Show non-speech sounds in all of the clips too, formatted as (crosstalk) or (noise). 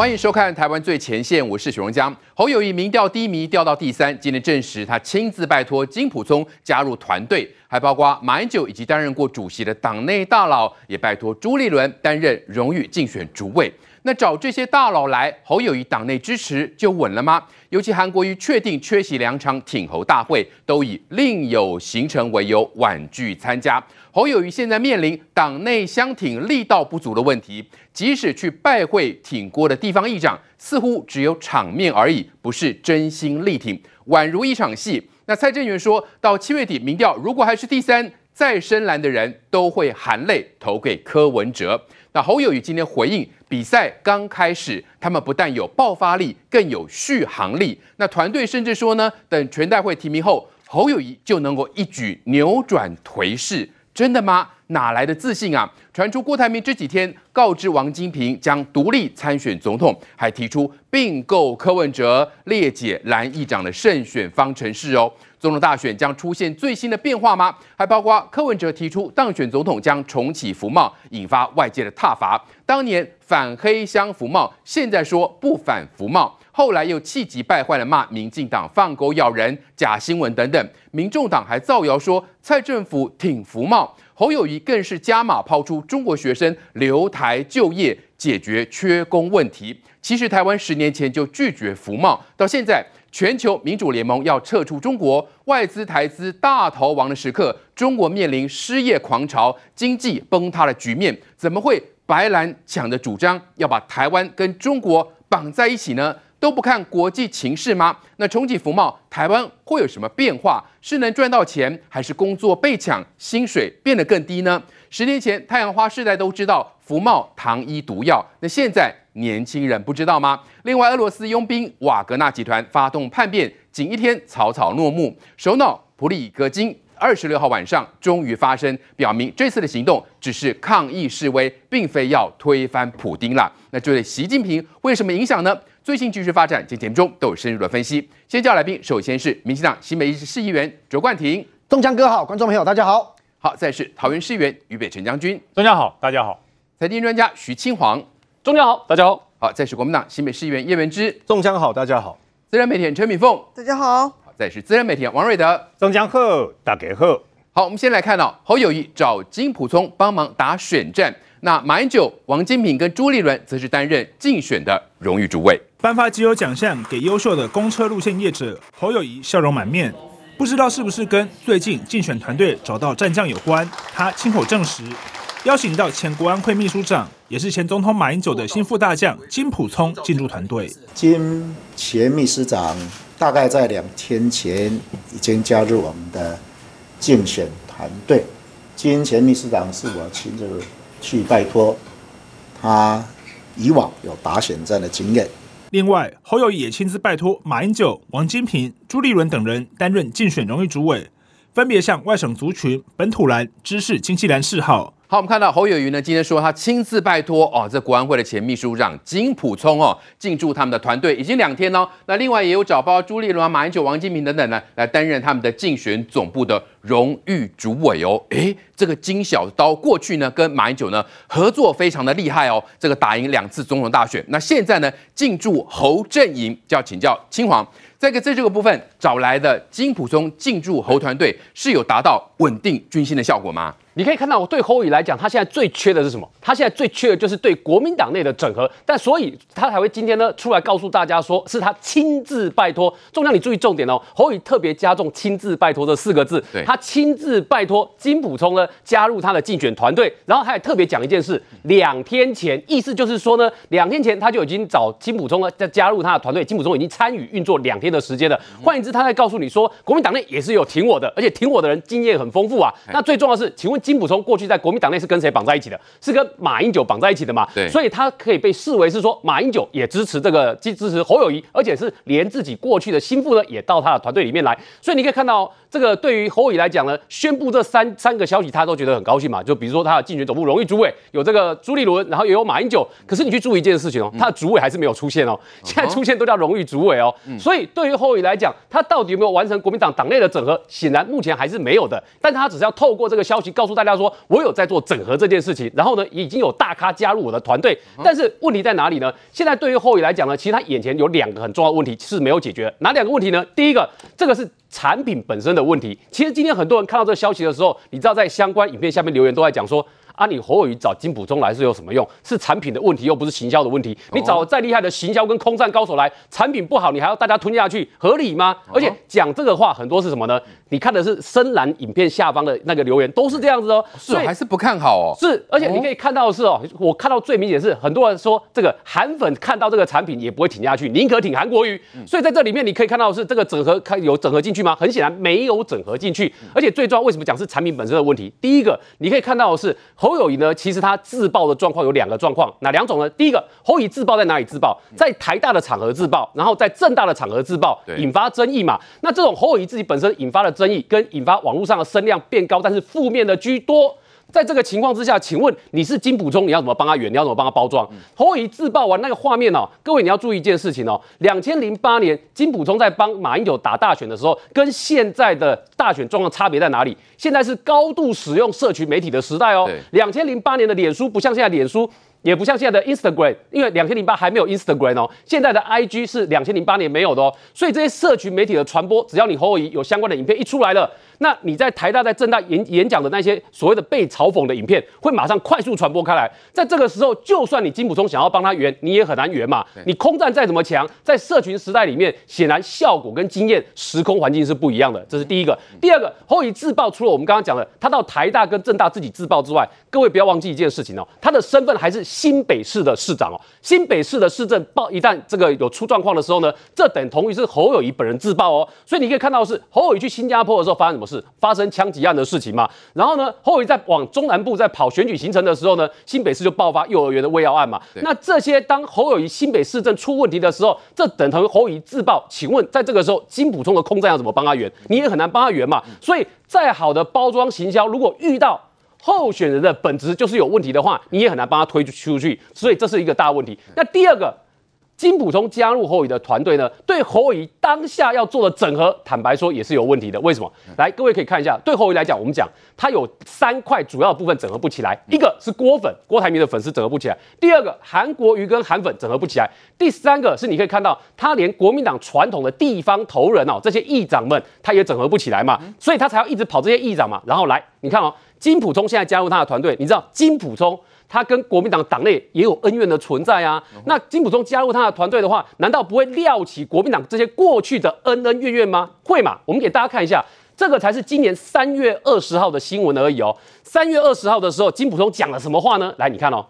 欢迎收看《台湾最前线》，我是许荣江。侯友谊民调低迷调到第三，今天证实他亲自拜托金普聪加入团队，还包括马英九以及担任过主席的党内大佬，也拜托朱立伦担任荣誉竞选主委。那找这些大佬来，侯友宜党内支持就稳了吗？尤其韩国瑜确定缺席两场挺侯大会，都以另有行程为由婉拒参加。侯友宜现在面临党内相挺力道不足的问题，即使去拜会挺郭的地方议长，似乎只有场面而已，不是真心力挺，宛如一场戏。那蔡正元说到七月底民调如果还是第三，再深蓝的人都会含泪投给柯文哲。那侯友宜今天回应，比赛刚开始，他们不但有爆发力，更有续航力。那团队甚至说呢，等全代会提名后，侯友宜就能够一举扭转颓势。真的吗？哪来的自信啊？传出郭台铭这几天告知王金平将独立参选总统，还提出并购柯文哲，列解蓝议长的胜选方程式哦。总统大选将出现最新的变化吗？还包括柯文哲提出当选总统将重启服贸，引发外界的挞伐。当年反黑箱服贸，现在说不反服贸。后来又气急败坏地骂民进党放狗咬人、假新闻等等，民众党还造谣说蔡政府挺服贸，侯友谊更是加码抛出中国学生留台就业、解决缺工问题。其实台湾十年前就拒绝服贸，到现在全球民主联盟要撤出中国，外资台资大逃亡的时刻，中国面临失业狂潮、经济崩塌的局面，怎么会白蓝抢的主张要把台湾跟中国绑在一起呢？都不看国际情势吗？那重启服贸，台湾会有什么变化？是能赚到钱，还是工作被抢，薪水变得更低呢？十年前，太阳花世代都知道服贸糖衣毒药，那现在年轻人不知道吗？另外，俄罗斯佣兵瓦格纳集团发动叛变，仅一天草草落幕，首脑普里戈金二十六号晚上终于发声，表明这次的行动只是抗议示威，并非要推翻普丁了。那这对习近平会什么影响呢？最新局势发展，今天节目中都有深入的分析。先叫来宾，首先是民进党新北市议员卓冠廷，东江哥好，观众朋友大家好。好，再是桃园市议员于北辰将军，中家好，大家好。财经专家徐清煌，中江好，大家好。好，再是国民党新北市议员叶文之，中江好，大家好。自然媒体人陈敏凤，大家好。好，再是自然媒体王瑞德，中江好，大家好。好，我们先来看到侯友谊找金普聪帮忙打选战。那马英九、王金平跟朱立伦则是担任竞选的荣誉主委。颁发既有奖项给优秀的公车路线业者，侯友谊笑容满面，不知道是不是跟最近竞选团队找到战将有关。他亲口证实，邀请到前国安会秘书长，也是前总统马英九的心腹大将金溥聪进入团队。金前秘书长大概在两天前已经加入我们的竞选团队。金前秘书长是我亲自。去拜托他，以往有打选战的经验。另外，侯友宜也亲自拜托马英九、王金平、朱立伦等人担任竞选荣誉主委，分别向外省族群、本土蓝、知识、经济蓝示好。好，我们看到侯友宜呢，今天说他亲自拜托哦，这国安会的前秘书长金溥聪哦，进驻他们的团队已经两天哦。那另外也有找包朱立伦、马英九、王金平等等呢，来担任他们的竞选总部的荣誉主委哦。诶，这个金小刀过去呢跟马英九呢合作非常的厉害哦，这个打赢两次总统大选。那现在呢进驻侯阵营，就要请教青黄。再一个在这个部分找来的金溥聪进驻侯团队，是有达到稳定军心的效果吗？你可以看到，我对侯友来讲，他现在最缺的是什么？他现在最缺的就是对国民党内的整合。但所以他才会今天呢出来告诉大家说，是他亲自拜托。重量，你注意重点哦，侯友特别加重“亲自拜托”这四个字。对，他亲自拜托金溥聪呢加入他的竞选团队，然后他也特别讲一件事：两天前，意思就是说呢，两天前他就已经找金溥聪呢在加入他的团队。金溥聪已经参与运作两天的时间了。换言之，他在告诉你说，国民党内也是有挺我的，而且挺我的人经验很丰富啊。那最重要的是，请问。金普聪过去在国民党内是跟谁绑在一起的？是跟马英九绑在一起的嘛？对，所以他可以被视为是说马英九也支持这个，支持侯友谊，而且是连自己过去的心腹呢也到他的团队里面来。所以你可以看到，这个对于侯友宜来讲呢，宣布这三三个消息，他都觉得很高兴嘛。就比如说他的竞选总部荣誉主委有这个朱立伦，然后也有马英九。可是你去注意一件事情哦，他的主委还是没有出现哦，现在出现都叫荣誉主委哦。所以对于侯友宜来讲，他到底有没有完成国民党党内的整合？显然目前还是没有的。但他只是要透过这个消息告诉大家说，我有在做整合这件事情。然后呢，已经有大咖加入我的团队。但是问题在哪里呢？现在对于侯友宜来讲呢，其实他眼前有两个很重要的问题是没有解决。哪两个问题呢？第一个，这个是产品本身的问题。其实今天很多人看到这个消息的时候，你知道在相关影片下面留言都在讲说。啊，你侯友宜找金普中来是有什么用？是产品的问题，又不是行销的问题。你找再厉害的行销跟空战高手来，产品不好，你还要大家吞下去，合理吗？而且讲这个话很多是什么呢？你看的是深蓝影片下方的那个留言，都是这样子哦。是还是不看好哦？是，而且你可以看到的是哦，我看到最明显是很多人说这个韩粉看到这个产品也不会挺下去，宁可挺韩国瑜。所以在这里面你可以看到的是这个整合看有整合进去吗？很显然没有整合进去。而且最重要，为什么讲是产品本身的问题？第一个你可以看到的是侯友谊呢，其实他。自爆的状况有两个状况，哪两种呢？第一个，侯友谊自爆在哪里自爆？在台大的场合自爆，然后在正大的场合自爆，引发争议嘛。那这种侯友谊自己本身引发的争议，跟引发网络上的声量变高，但是负面的居多。在这个情况之下，请问你是金溥聪，你要怎么帮他圆？你要怎么帮他包装？侯友宜自爆完那个画面哦，各位你要注意一件事情哦。两千零八年金溥聪在帮马英九打大选的时候，跟现在的大选状况差别在哪里？现在是高度使用社群媒体的时代哦。两千零八年的脸书不像现在脸书。也不像现在的 Instagram，因为两千零八还没有 Instagram 哦，现在的 IG 是两千零八年没有的哦，所以这些社群媒体的传播，只要你侯友宜有相关的影片一出来了，那你在台大、在政大演演讲的那些所谓的被嘲讽的影片，会马上快速传播开来。在这个时候，就算你金溥聪想要帮他圆，你也很难圆嘛。你空战再怎么强，在社群时代里面，显然效果跟经验、时空环境是不一样的。这是第一个。第二个，侯友宜自爆，除了我们刚刚讲的，他到台大跟政大自己自爆之外，各位不要忘记一件事情哦，他的身份还是。新北市的市长哦，新北市的市政报一旦这个有出状况的时候呢，这等同于是侯友谊本人自爆哦。所以你可以看到的是侯友谊去新加坡的时候发生什么事？发生枪击案的事情嘛。然后呢，侯友宜在往中南部在跑选举行程的时候呢，新北市就爆发幼儿园的喂药案嘛。那这些当侯友宜新北市政出问题的时候，这等同于侯友宜自爆。请问在这个时候，金普通的空战要怎么帮他圆？你也很难帮他圆嘛。所以再好的包装行销，如果遇到候选人的本质就是有问题的话，你也很难帮他推出去，所以这是一个大问题。那第二个，金普聪加入侯友的团队呢，对侯友宜当下要做的整合，坦白说也是有问题的。为什么？来，各位可以看一下，对侯友宜来讲，我们讲他有三块主要部分整合不起来，一个是郭粉，郭台铭的粉丝整合不起来；第二个，韩国瑜跟韩粉整合不起来；第三个是你可以看到，他连国民党传统的地方头人哦，这些议长们，他也整合不起来嘛，所以他才要一直跑这些议长嘛。然后来，你看哦。金普聪现在加入他的团队，你知道金普聪他跟国民党党内也有恩怨的存在啊。那金溥聪加入他的团队的话，难道不会撩起国民党这些过去的恩恩怨怨吗？会嘛？我们给大家看一下，这个才是今年三月二十号的新闻而已哦。三月二十号的时候，金溥聪讲了什么话呢？来，你看哦，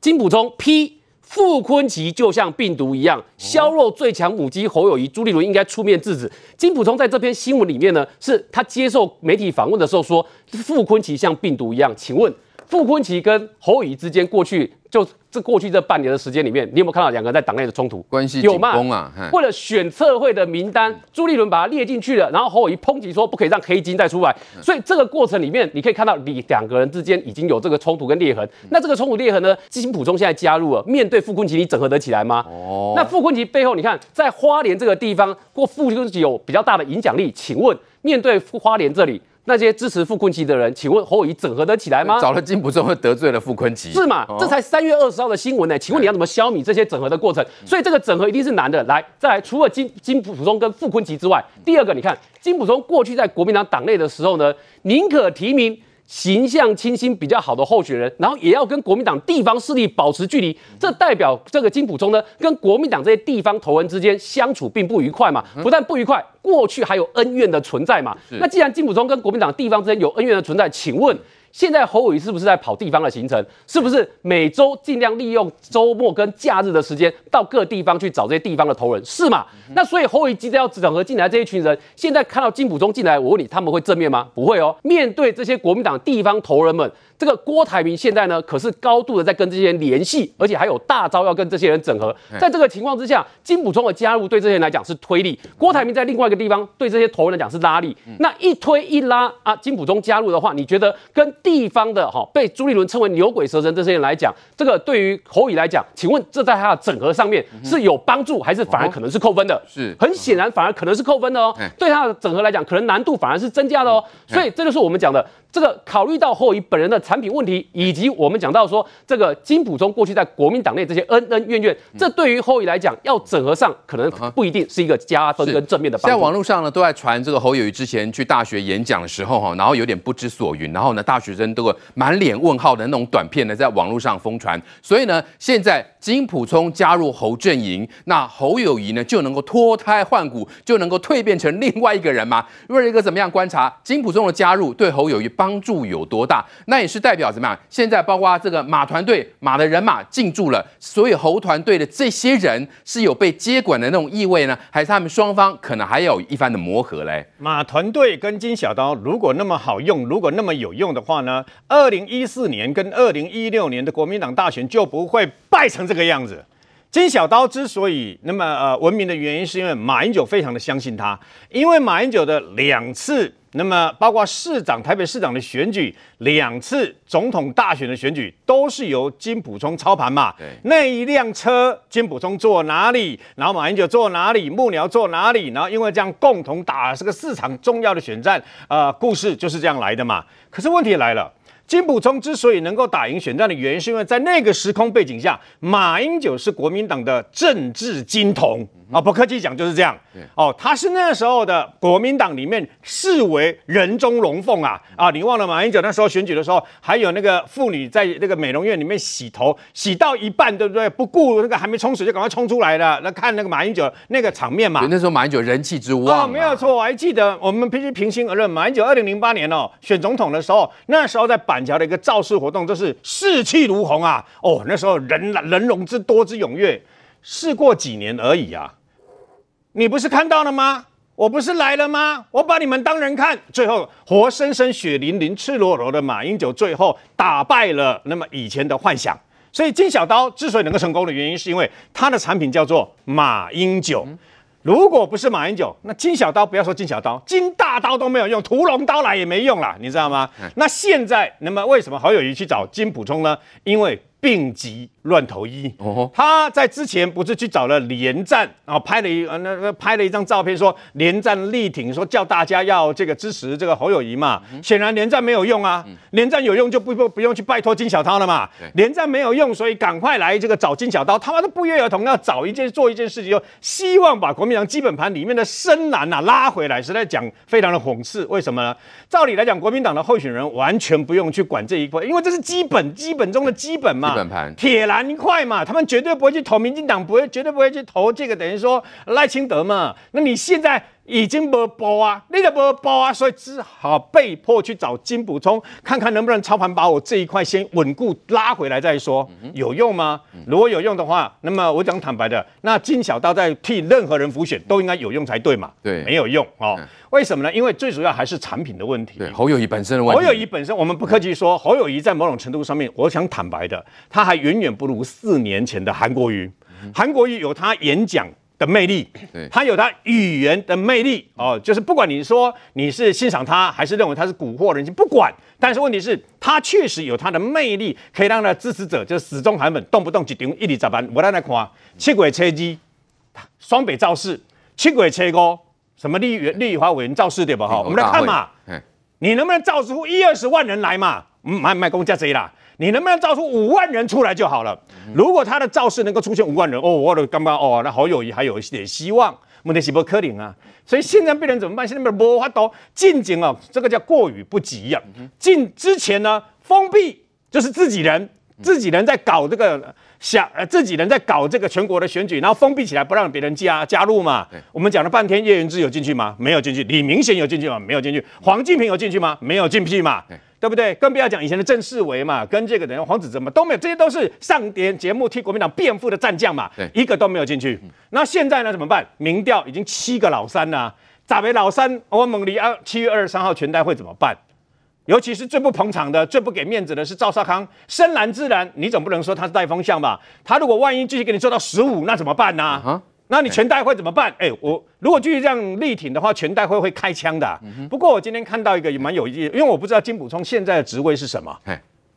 金溥聪批。傅坤奇就像病毒一样，削弱最强母鸡侯友谊，朱立伦应该出面制止。金溥聪在这篇新闻里面呢，是他接受媒体访问的时候说，傅坤奇像病毒一样。请问，傅昆奇跟侯乙之间过去就。这过去这半年的时间里面，你有没有看到两个人在党内的冲突？关系紧绷啊！为了选测会的名单，朱立伦把他列进去了，然后侯乙抨击说不可以让黑金再出来。所以这个过程里面，你可以看到你两个人之间已经有这个冲突跟裂痕。那这个冲突裂痕呢？金普中现在加入了，面对傅昆奇，你整合得起来吗？哦。那傅昆奇背后，你看在花莲这个地方，过傅崐萁有比较大的影响力。请问面对花莲这里？那些支持傅昆萁的人，请问侯友宜整合得起来吗？找了金溥聪，会得罪了傅昆萁，是嘛？这才三月二十号的新闻呢、欸。请问你要怎么消弭这些整合的过程？所以这个整合一定是难的。来，再来，除了金金溥聪跟傅昆萁之外，第二个，你看金溥聪过去在国民党党内的时候呢，宁可提名。形象清新比较好的候选人，然后也要跟国民党地方势力保持距离，这代表这个金普忠呢，跟国民党这些地方头人之间相处并不愉快嘛，不但不愉快，过去还有恩怨的存在嘛。那既然金普忠跟国民党地方之间有恩怨的存在，请问？现在侯友宜是不是在跑地方的行程？是不是每周尽量利用周末跟假日的时间到各地方去找这些地方的头人？是吗？那所以侯友宜急着要整合进来这一群人，现在看到金溥中进来，我问你，他们会正面吗？不会哦。面对这些国民党地方头人们，这个郭台铭现在呢，可是高度的在跟这些人联系，而且还有大招要跟这些人整合。在这个情况之下，金溥聪的加入对这些人来讲是推力，郭台铭在另外一个地方对这些头人来讲是拉力。那一推一拉啊，金溥聪加入的话，你觉得跟地方的哈被朱立伦称为牛鬼蛇神这些人来讲，这个对于侯友宜来讲，请问这在他的整合上面是有帮助，还是反而可能是扣分的？是很显然反而可能是扣分的哦。对他的整合来讲，可能难度反而是增加的哦。所以这就是我们讲的。这个考虑到侯友宜本人的产品问题，以及我们讲到说这个金普中过去在国民党内这些恩恩怨怨，这对于侯友宜来讲要整合上，可能不一定是一个加分跟正面的帮助。在网络上呢，都在传这个侯友宜之前去大学演讲的时候哈，然后有点不知所云，然后呢，大学生都会满脸问号的那种短片呢，在网络上疯传。所以呢，现在金普聪加入侯阵营，那侯友谊呢就能够脱胎换骨，就能够蜕变成另外一个人吗？瑞哥怎么样观察金普聪的加入对侯友谊？帮助有多大？那也是代表怎么样？现在包括这个马团队马的人马进驻了，所以侯团队的这些人是有被接管的那种意味呢，还是他们双方可能还有一番的磨合嘞？马团队跟金小刀如果那么好用，如果那么有用的话呢？二零一四年跟二零一六年的国民党大选就不会败成这个样子。金小刀之所以那么呃闻名的原因，是因为马英九非常的相信他，因为马英九的两次。那么，包括市长、台北市长的选举，两次总统大选的选举，都是由金溥聪操盘嘛。对，那一辆车，金溥聪坐哪里，然后马英九坐哪里，幕僚坐哪里，然后因为这样共同打这个市场重要的选战，呃，故事就是这样来的嘛。可是问题来了，金溥聪之所以能够打赢选战的原因，是因为在那个时空背景下，马英九是国民党的政治金童。啊，不客气讲就是这样。哦，他是那时候的国民党里面视为人中龙凤啊！啊，你忘了马英九那时候选举的时候，还有那个妇女在那个美容院里面洗头，洗到一半，对不对？不顾那个还没冲水就赶快冲出来了。那看那个马英九那个场面嘛。那时候马英九人气之旺。啊，没有错，我还记得我们必须平心而论，马英九二零零八年哦选总统的时候，那时候在板桥的一个造势活动，就是士气如虹啊！哦，那时候人人龙之多之踊跃，事过几年而已啊。你不是看到了吗？我不是来了吗？我把你们当人看，最后活生生、血淋淋、赤裸裸的马英九，最后打败了那么以前的幻想。所以金小刀之所以能够成功的原因，是因为他的产品叫做马英九。如果不是马英九，那金小刀不要说金小刀，金大刀都没有用，屠龙刀来也没用了，你知道吗？那现在，那么为什么侯友谊去找金补充呢？因为病急乱投医，他在之前不是去找了连战，然后拍了一呃那个拍了一张照片，说连战力挺，说叫大家要这个支持这个侯友谊嘛。显然连战没有用啊，连战有用就不不不用去拜托金小涛了嘛。连战没有用，所以赶快来这个找金小涛，他妈的不约而同要找一件做一件事情，就希望把国民党基本盘里面的深蓝呐拉回来。实在讲非常的讽刺，为什么呢？照理来讲，国民党的候选人完全不用去管这一块，因为这是基本基本中的基本嘛。基本盘铁蓝一块嘛，他们绝对不会去投民进党，不会绝对不会去投这个，等于说赖清德嘛。那你现在已经没包啊，你都没包啊，所以只好被迫去找金补充，看看能不能操盘把我这一块先稳固拉回来再说，有用吗？如果有用的话，那么我讲坦白的，那金小刀在替任何人辅选都应该有用才对嘛。对，没有用哦。为什么呢？因为最主要还是产品的问题。对，侯友谊本身的问题。侯友谊本身，我们不客气说，侯友谊在某种程度上面，我想坦白的，他还远远不如四年前的韩国瑜。韩国瑜有他演讲的魅力，他有他语言的魅力哦，就是不管你说你是欣赏他，还是认为他是蛊惑人心，不管。但是问题是，他确实有他的魅力，可以让他的支持者就始终韩粉动不动就顶一里咋办？我来来看，七轨车机，双北造势，七轨车高。什么立立法委员造势对吧？哈，我们来看嘛，你能不能造出一二十万人来嘛？嗯，卖卖公家贼啦，你能不能造出五万人出来就好了？如果他的造势能够出现五万人，哦，我的刚刚哦，那侯友宜还有一点希望。问题是不可能啊，所以现在病人怎么办？现在没法度进京啊，这个叫过于不及呀。进之前呢，封闭就是自己人，自己人在搞这个。想呃自己人在搞这个全国的选举，然后封闭起来不让别人加加入嘛？我们讲了半天，叶元之有进去吗？没有进去。李明贤有进去吗？没有进去。黄敬平有进去吗？没有进去嘛？对，不对？更不要讲以前的郑世维嘛，跟这个人黄子哲嘛都没有，这些都是上点节目替国民党辩护的战将嘛，对一个都没有进去。那现在呢？怎么办？民调已经七个老三了，咋为老三？我问你啊，七月二十三号全代会怎么办？尤其是最不捧场的、最不给面子的是赵少康，深蓝自然，你总不能说他是带风向吧？他如果万一继续给你做到十五，那怎么办呢、啊？啊那你全代会怎么办？哎，我如果继续这样力挺的话，全代会会开枪的、啊。不过我今天看到一个也蛮有意思，因为我不知道金补充现在的职位是什么，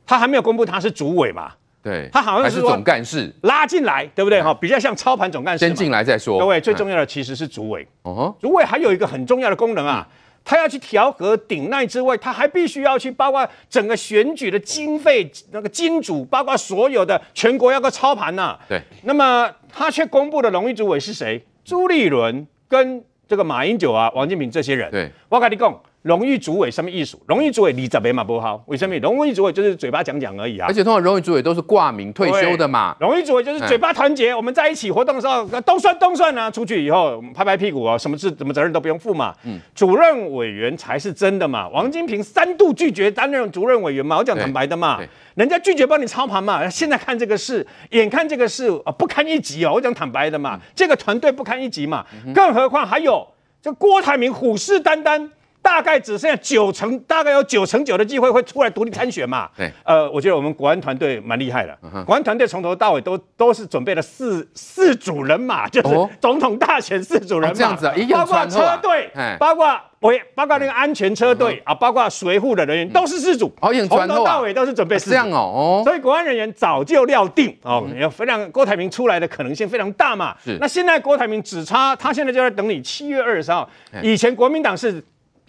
他还没有公布他是主委嘛？对，他好像是，是总干事拉进来，对不对？哈，比较像操盘总干事。先进来再说。各位，最重要的其实是主委。哦，主委还有一个很重要的功能啊。他要去调和顶内之外，他还必须要去包括整个选举的经费那个金主，包括所有的全国要个操盘呐、啊。对。那么他却公布的荣誉主委是谁？朱立伦跟这个马英九啊、王金平这些人。对。我跟你讲。荣誉主委什么意思？荣誉主委你怎么嘛不好？为什么？荣誉主委就是嘴巴讲讲而已啊。而且通常荣誉主委都是挂名退休的嘛。荣誉主委就是嘴巴团结，我们在一起活动的时候都算都算啊。出去以后拍拍屁股啊，什么事什么责任都不用负嘛。嗯。主任委员才是真的嘛。王金平三度拒绝担任主任委员嘛，我讲坦白的嘛。人家拒绝帮你操盘嘛。现在看这个事，眼看这个事啊不堪一击哦，我讲坦白的嘛。这个团队不堪一击嘛。更何况还有这郭台铭虎视眈眈。大概只剩下九成，大概有九成九的机会会出来独立参选嘛？对，呃，我觉得我们国安团队蛮厉害的。国安团队从头到尾都都是准备了四四组人马，就是总统大选四组人马，这样子啊，包括车队，包括我包括那个安全车队啊，包括随护的人员都是四组，从头到尾都是准备四组。这样哦，所以国安人员早就料定哦，有非常郭台铭出来的可能性非常大嘛。是，那现在郭台铭只差他现在就在等你七月二十号，以前国民党是。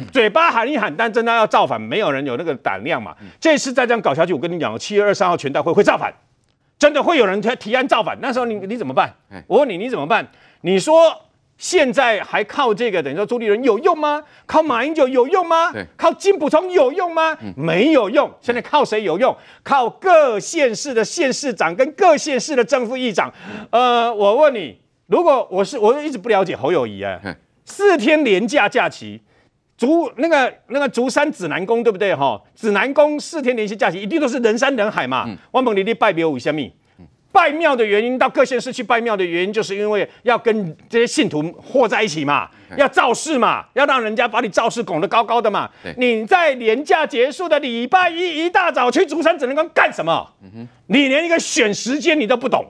(laughs) 嘴巴喊一喊，但真的要造反，没有人有那个胆量嘛。这次再这样搞下去，我跟你讲，七月二十三号全代会会造反，真的会有人提提案造反。那时候你你怎么办？我问你，你怎么办？你说现在还靠这个，等于说朱立伦有用吗？靠马英九有用吗？靠金溥聪有用吗？没有用。现在靠谁有用？靠各县市的县市长跟各县市的正副议长。呃，我问你，如果我是我一直不了解侯友谊啊，四天连假假期。竹那个那个竹山指南宫对不对哈？指南宫四天连续假期一定都是人山人海嘛。我问你，你拜庙有什么？拜庙的原因，到各县市去拜庙的原因，就是因为要跟这些信徒和在一起嘛，要造势嘛，要让人家把你造势拱得高高的嘛。你在年假结束的礼拜一一大早去竹山指南宫干什么？你连一个选时间你都不懂。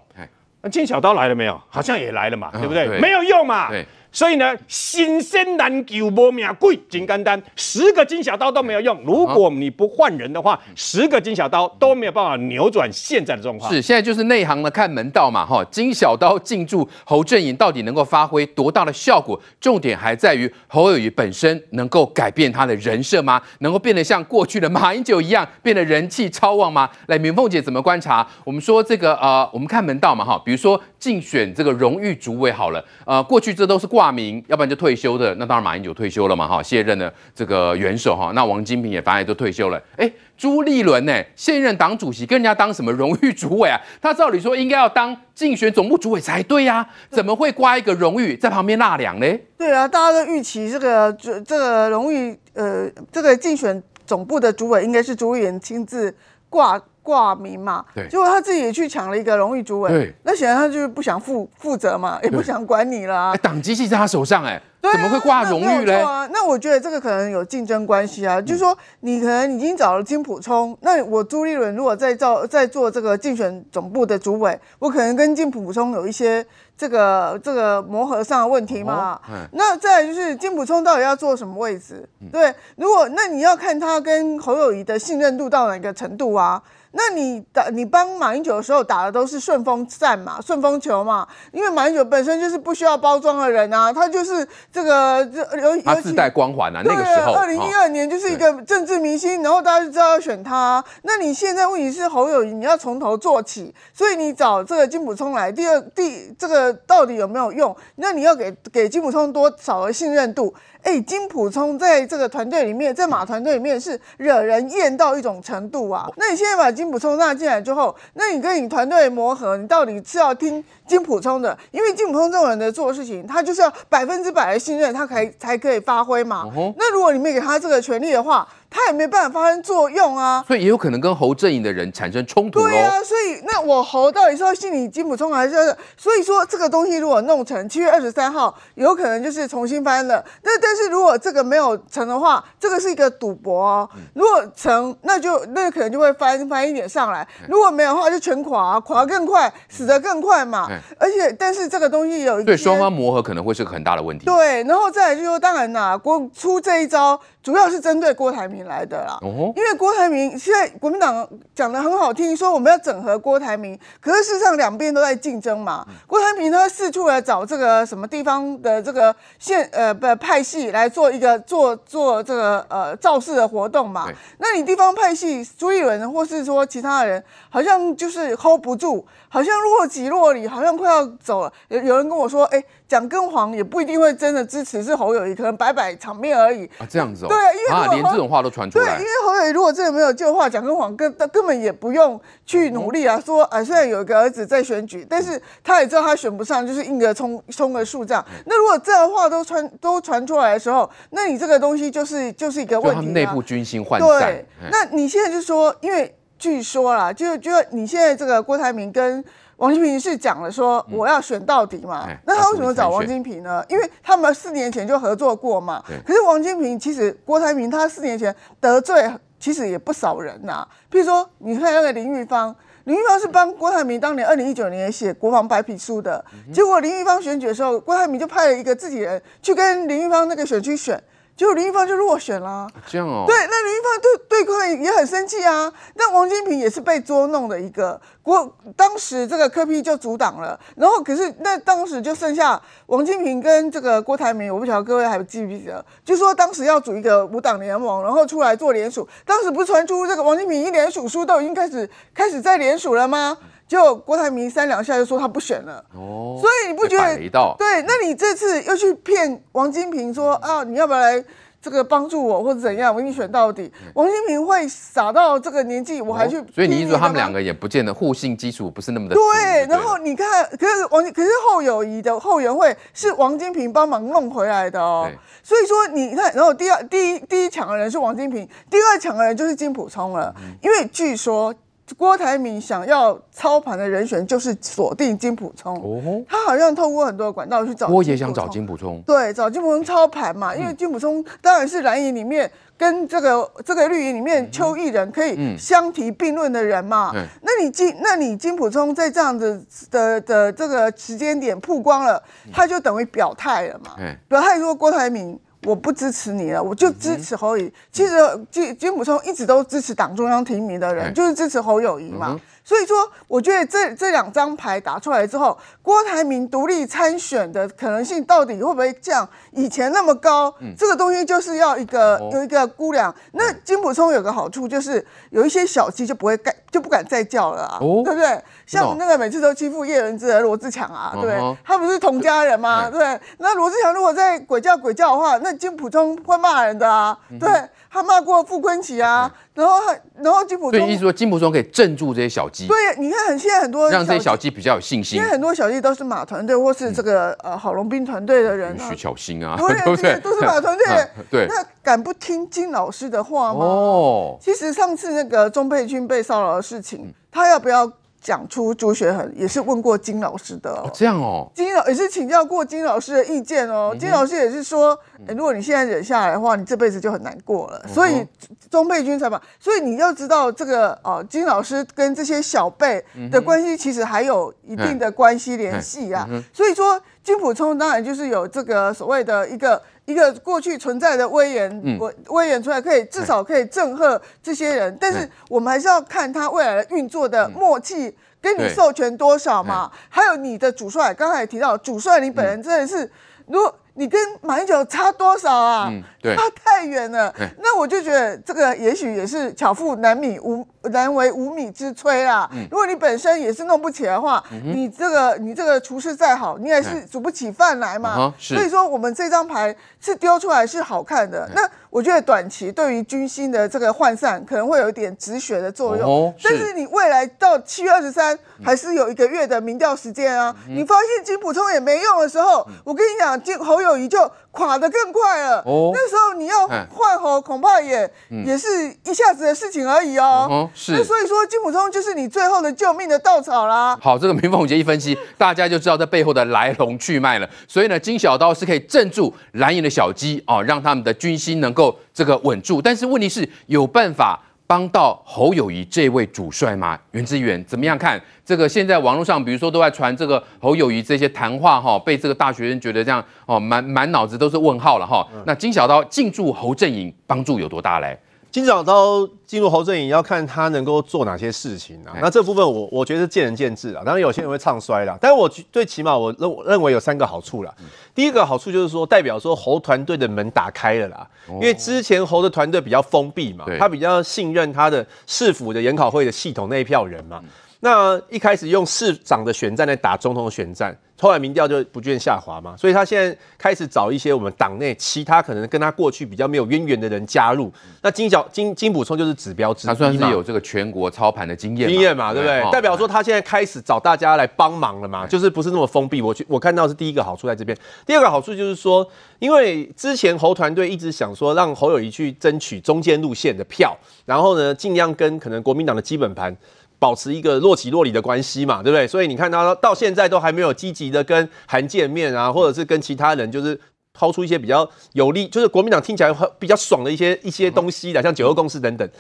那金小刀来了没有？好像也来了嘛，对不对？没有用嘛。所以呢，新鲜难救无命贵，金刚丹十个金小刀都没有用。如果你不换人的话，十个金小刀都没有办法扭转现在的状况。是，现在就是内行的看门道嘛，哈，金小刀进驻侯阵营到底能够发挥多大的效果？重点还在于侯友宜本身能够改变他的人设吗？能够变得像过去的马英九一样，变得人气超旺吗？来，明凤姐怎么观察？我们说这个呃，我们看门道嘛，哈，比如说竞选这个荣誉主委好了，呃，过去这都是挂。挂名，要不然就退休的，那当然马英九退休了嘛，哈，卸任的这个元首哈，那王金平也反正都退休了。哎，朱立伦呢，现任党主席跟人家当什么荣誉主委啊？他照理说应该要当竞选总部主委才对呀，怎么会挂一个荣誉在旁边纳凉呢？对啊，大家都预期这个这这个荣誉呃，这个竞选总部的主委应该是朱立伦亲自挂。挂名嘛，对，结果他自己也去抢了一个荣誉主委，对，那显然他就是不想负负责嘛，也不想管你了、啊。党机器在他手上、欸，哎、啊，怎么会挂荣誉嘞？啊，那我觉得这个可能有竞争关系啊，嗯、就是说你可能已经找了金普聪，那我朱立伦如果在造在做这个竞选总部的主委，我可能跟金普聪有一些这个这个磨合上的问题嘛。那再来就是金普聪到底要做什么位置？嗯、对，如果那你要看他跟侯友谊的信任度到哪个程度啊？那你打你帮马英九的时候打的都是顺风战嘛，顺风球嘛，因为马英九本身就是不需要包装的人啊，他就是这个这尤他自带光环啊，那个时候二零一二年就是一个政治明星，然后大家就知道要选他。那你现在问题是侯友谊，你要从头做起，所以你找这个金普聪来，第二第这个到底有没有用？那你要给给金普聪多少的信任度？哎，金普聪在这个团队里面，在马团队里面是惹人厌到一种程度啊。那你现在把金普聪纳进来之后，那你跟你团队磨合，你到底是要听金普聪的？因为金普聪这种人的做事情，他就是要百分之百的信任，他才才可以发挥嘛。那如果你没给他这个权利的话，他也没办法发生作用啊。所以也有可能跟侯阵营的人产生冲突。对啊，所以那我侯到底是要信你金溥聪还是？所以说这个东西如果弄成七月二十三号，有可能就是重新翻了。那但是如果这个没有成的话，这个是一个赌博哦。如果成，那就那可能就会翻翻一点上来；如果没有的话，就全垮，垮更快，死得更快嘛。而且，但是这个东西有一个，对双方磨合可能会是个很大的问题。对，然后再来就是说，当然啦，国出这一招。主要是针对郭台铭来的啦，因为郭台铭现在国民党讲的很好听，说我们要整合郭台铭，可是事实上两边都在竞争嘛。郭台铭他四处来找这个什么地方的这个县呃不派系来做一个做做这个呃造势的活动嘛。那你地方派系朱立伦或是说其他的人，好像就是 hold 不住，好像若即若离，好像快要走了。有有人跟我说，哎。蒋根黄也不一定会真的支持，是侯友谊，可能摆摆场面而已啊，这样子哦。对，因为啊，连这种话都传出来。对，因为侯友谊如果真的没有救的话，蒋根黄根根本也不用去努力啊。说啊，虽然有一个儿子在选举，但是他也知道他选不上，就是硬个冲冲个数这样。那如果这样的话都传都传出来的时候，那你这个东西就是就是一个问题啊。内部军心涣散。对，那你现在就说，因为据说啦，就就你现在这个郭台铭跟。王金平是讲了说我要选到底嘛，嗯、那他为什么找王金平呢？因为他们四年前就合作过嘛。可是王金平其实郭台铭他四年前得罪其实也不少人呐、啊。譬如说，你看那个林玉芳，林玉芳是帮郭台铭当年二零一九年写国防白皮书的，结果林玉芳选举的时候，郭台铭就派了一个自己人去跟林玉芳那个选区选。结果林一芳就落选了，这样哦。对，那林一芳对对柯也很生气啊。那王金平也是被捉弄的一个，国当时这个柯 P 就阻挡了，然后可是那当时就剩下王金平跟这个郭台铭，我不晓得各位还记不记得，就说当时要组一个五党联盟，然后出来做联署。当时不是传出这个王金平一联署书都已经开始开始在联署了吗？就郭台铭三两下就说他不选了，哦，所以你不觉得？对，那你这次又去骗王金平说啊，你要不要来这个帮助我或者怎样？我给你选到底。王金平会傻到这个年纪，我还去、哦？所以你意思说他们两个也不见得互信基础不是那么的对。对，然后你看，可是王可是后友宜的后援会是王金平帮忙弄回来的哦。所以说你看，然后第二第一第一抢的人是王金平，第二抢的人就是金普聪了，嗯、因为据说。郭台铭想要操盘的人选就是锁定金普聪，哦，他好像透过很多管道去找。我也想找金普聪，对，找金普聪操盘嘛，因为金普聪当然是蓝营里面跟这个这个绿营里面邱义仁可以相提并论的人嘛。嗯，那你金那你金普聪在这样子的的这个时间点曝光了，他就等于表态了嘛。嗯，表态说郭台铭。我不支持你了，我就支持侯友宜。其实金金溥聪一直都支持党中央提名的人，就是支持侯友谊嘛。所以说，我觉得这这两张牌打出来之后，郭台铭独立参选的可能性到底会不会降以前那么高？嗯、这个东西就是要一个、哦、有一个估量。那金溥聪有个好处就是有一些小鸡就不会干就不敢再叫了啊，哦、对不对？像那个每次都欺负叶仁之的罗志强啊，对，哦、他不是同家人吗？嗯、对，那罗志强如果在鬼叫鬼叫的话，那金溥聪会骂人的啊，对。嗯他骂过傅昆奇啊，然后他，然后金溥聪，所以意思说金溥聪可以镇住这些小鸡。对，你看很现在很多让这些小鸡比较有信心，因为很多小鸡都是马团队或是这个、嗯、呃郝龙斌团队的人、啊，徐巧芯啊，(laughs) 对不对？都是马团队。(laughs) 对，那敢不听金老师的话吗？哦，其实上次那个钟佩君被骚扰的事情，他要不要？讲出朱学恒也是问过金老师的哦，这样哦，金老也是请教过金老师的意见哦。金老师也是说，如果你现在忍下来的话，你这辈子就很难过了。所以钟佩君才把，所以你要知道这个哦，金老师跟这些小辈的关系其实还有一定的关系联系啊。所以说金普聪当然就是有这个所谓的一个。一个过去存在的威严，威威严出来可以至少可以震慑这些人，但是我们还是要看他未来的运作的默契，跟你授权多少嘛，还有你的主帅，刚才也提到主帅，你本人真的是如果。你跟马英九差多少啊？嗯、差太远了。那我就觉得这个也许也是巧妇难米无难为无米之炊啊。嗯、如果你本身也是弄不起来的话，嗯、你这个你这个厨师再好，你也是煮不起饭来嘛。嘿所以说，我们这张牌是丢出来是好看的。那我觉得短期对于军心的这个涣散可能会有一点止血的作用。哦、但是你未来到七月二十三。还是有一个月的民调时间啊。你发现金普聪也没用的时候，我跟你讲，金侯友谊就垮得更快了。哦，那时候你要换侯，恐怕也也是一下子的事情而已哦。是。那所以说，金普聪就是你最后的救命的稻草啦。好，这个明凤姐一分析，大家就知道这背后的来龙去脉了。所以呢，金小刀是可以镇住蓝营的小鸡哦，让他们的军心能这个稳住。但是问题是有办法。帮到侯友谊这位主帅吗？袁志远怎么样看这个？现在网络上，比如说都在传这个侯友谊这些谈话哈，被这个大学生觉得这样哦，满满脑子都是问号了哈。那金小刀进驻侯阵营帮助有多大嘞？金小刀进入侯阵营要看他能够做哪些事情啊？那这部分我我觉得是见仁见智啊。当然有些人会唱衰啦，但是我最起码我认认为有三个好处啦。第一个好处就是说，代表说侯团队的门打开了啦。因为之前侯的团队比较封闭嘛，他比较信任他的市府的研考会的系统那一票人嘛。那一开始用市长的选战来打总统的选战。后来民调就不断下滑嘛，所以他现在开始找一些我们党内其他可能跟他过去比较没有渊源的人加入。那金小金金补充就是指标之一，他算是有这个全国操盘的经验，经验嘛，对不对？代表说他现在开始找大家来帮忙了嘛，就是不是那么封闭。我我看到是第一个好处在这边，第二个好处就是说，因为之前侯团队一直想说让侯友谊去争取中间路线的票，然后呢，尽量跟可能国民党的基本盘。保持一个若即若离的关系嘛，对不对？所以你看他到现在都还没有积极的跟韩见面啊，或者是跟其他人就是抛出一些比较有利，就是国民党听起来比较爽的一些一些东西的，像九二共识等等。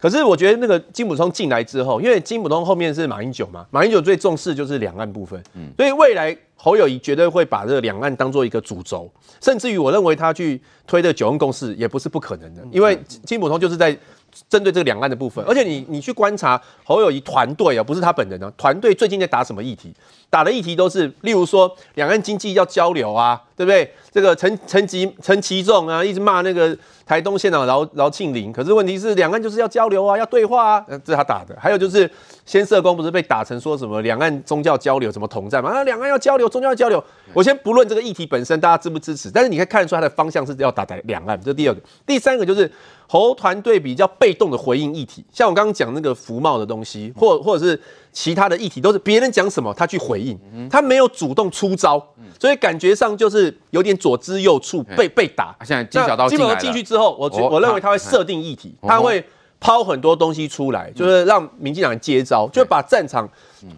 可是我觉得那个金普通进来之后，因为金普通后面是马英九嘛，马英九最重视就是两岸部分，所以未来侯友谊绝对会把这个两岸当做一个主轴，甚至于我认为他去推的九二共识也不是不可能的，因为金普通就是在。针对这个两岸的部分，而且你你去观察侯友谊团队啊，不是他本人、啊，团队最近在打什么议题？打的议题都是，例如说两岸经济要交流啊，对不对？这个陈陈吉陈其仲啊，一直骂那个台东县长饶饶庆林，可是问题是两岸就是要交流啊，要对话啊，这是他打的。还有就是先社工不是被打成说什么两岸宗教交流怎么统战嘛？啊，两岸要交流，宗教要交流。我先不论这个议题本身大家支不支持，但是你可以看得出他的方向是要打在两岸。这第二个，第三个就是。侯团队比较被动的回应议题，像我刚刚讲那个服贸的东西，或或者是其他的议题，都是别人讲什么他去回应，他没有主动出招，所以感觉上就是有点左支右绌，被被打。现在金小刀进来了，进去之后，我我认为他会设定议题，他会抛很多东西出来，就是让民进党接招，就把战场。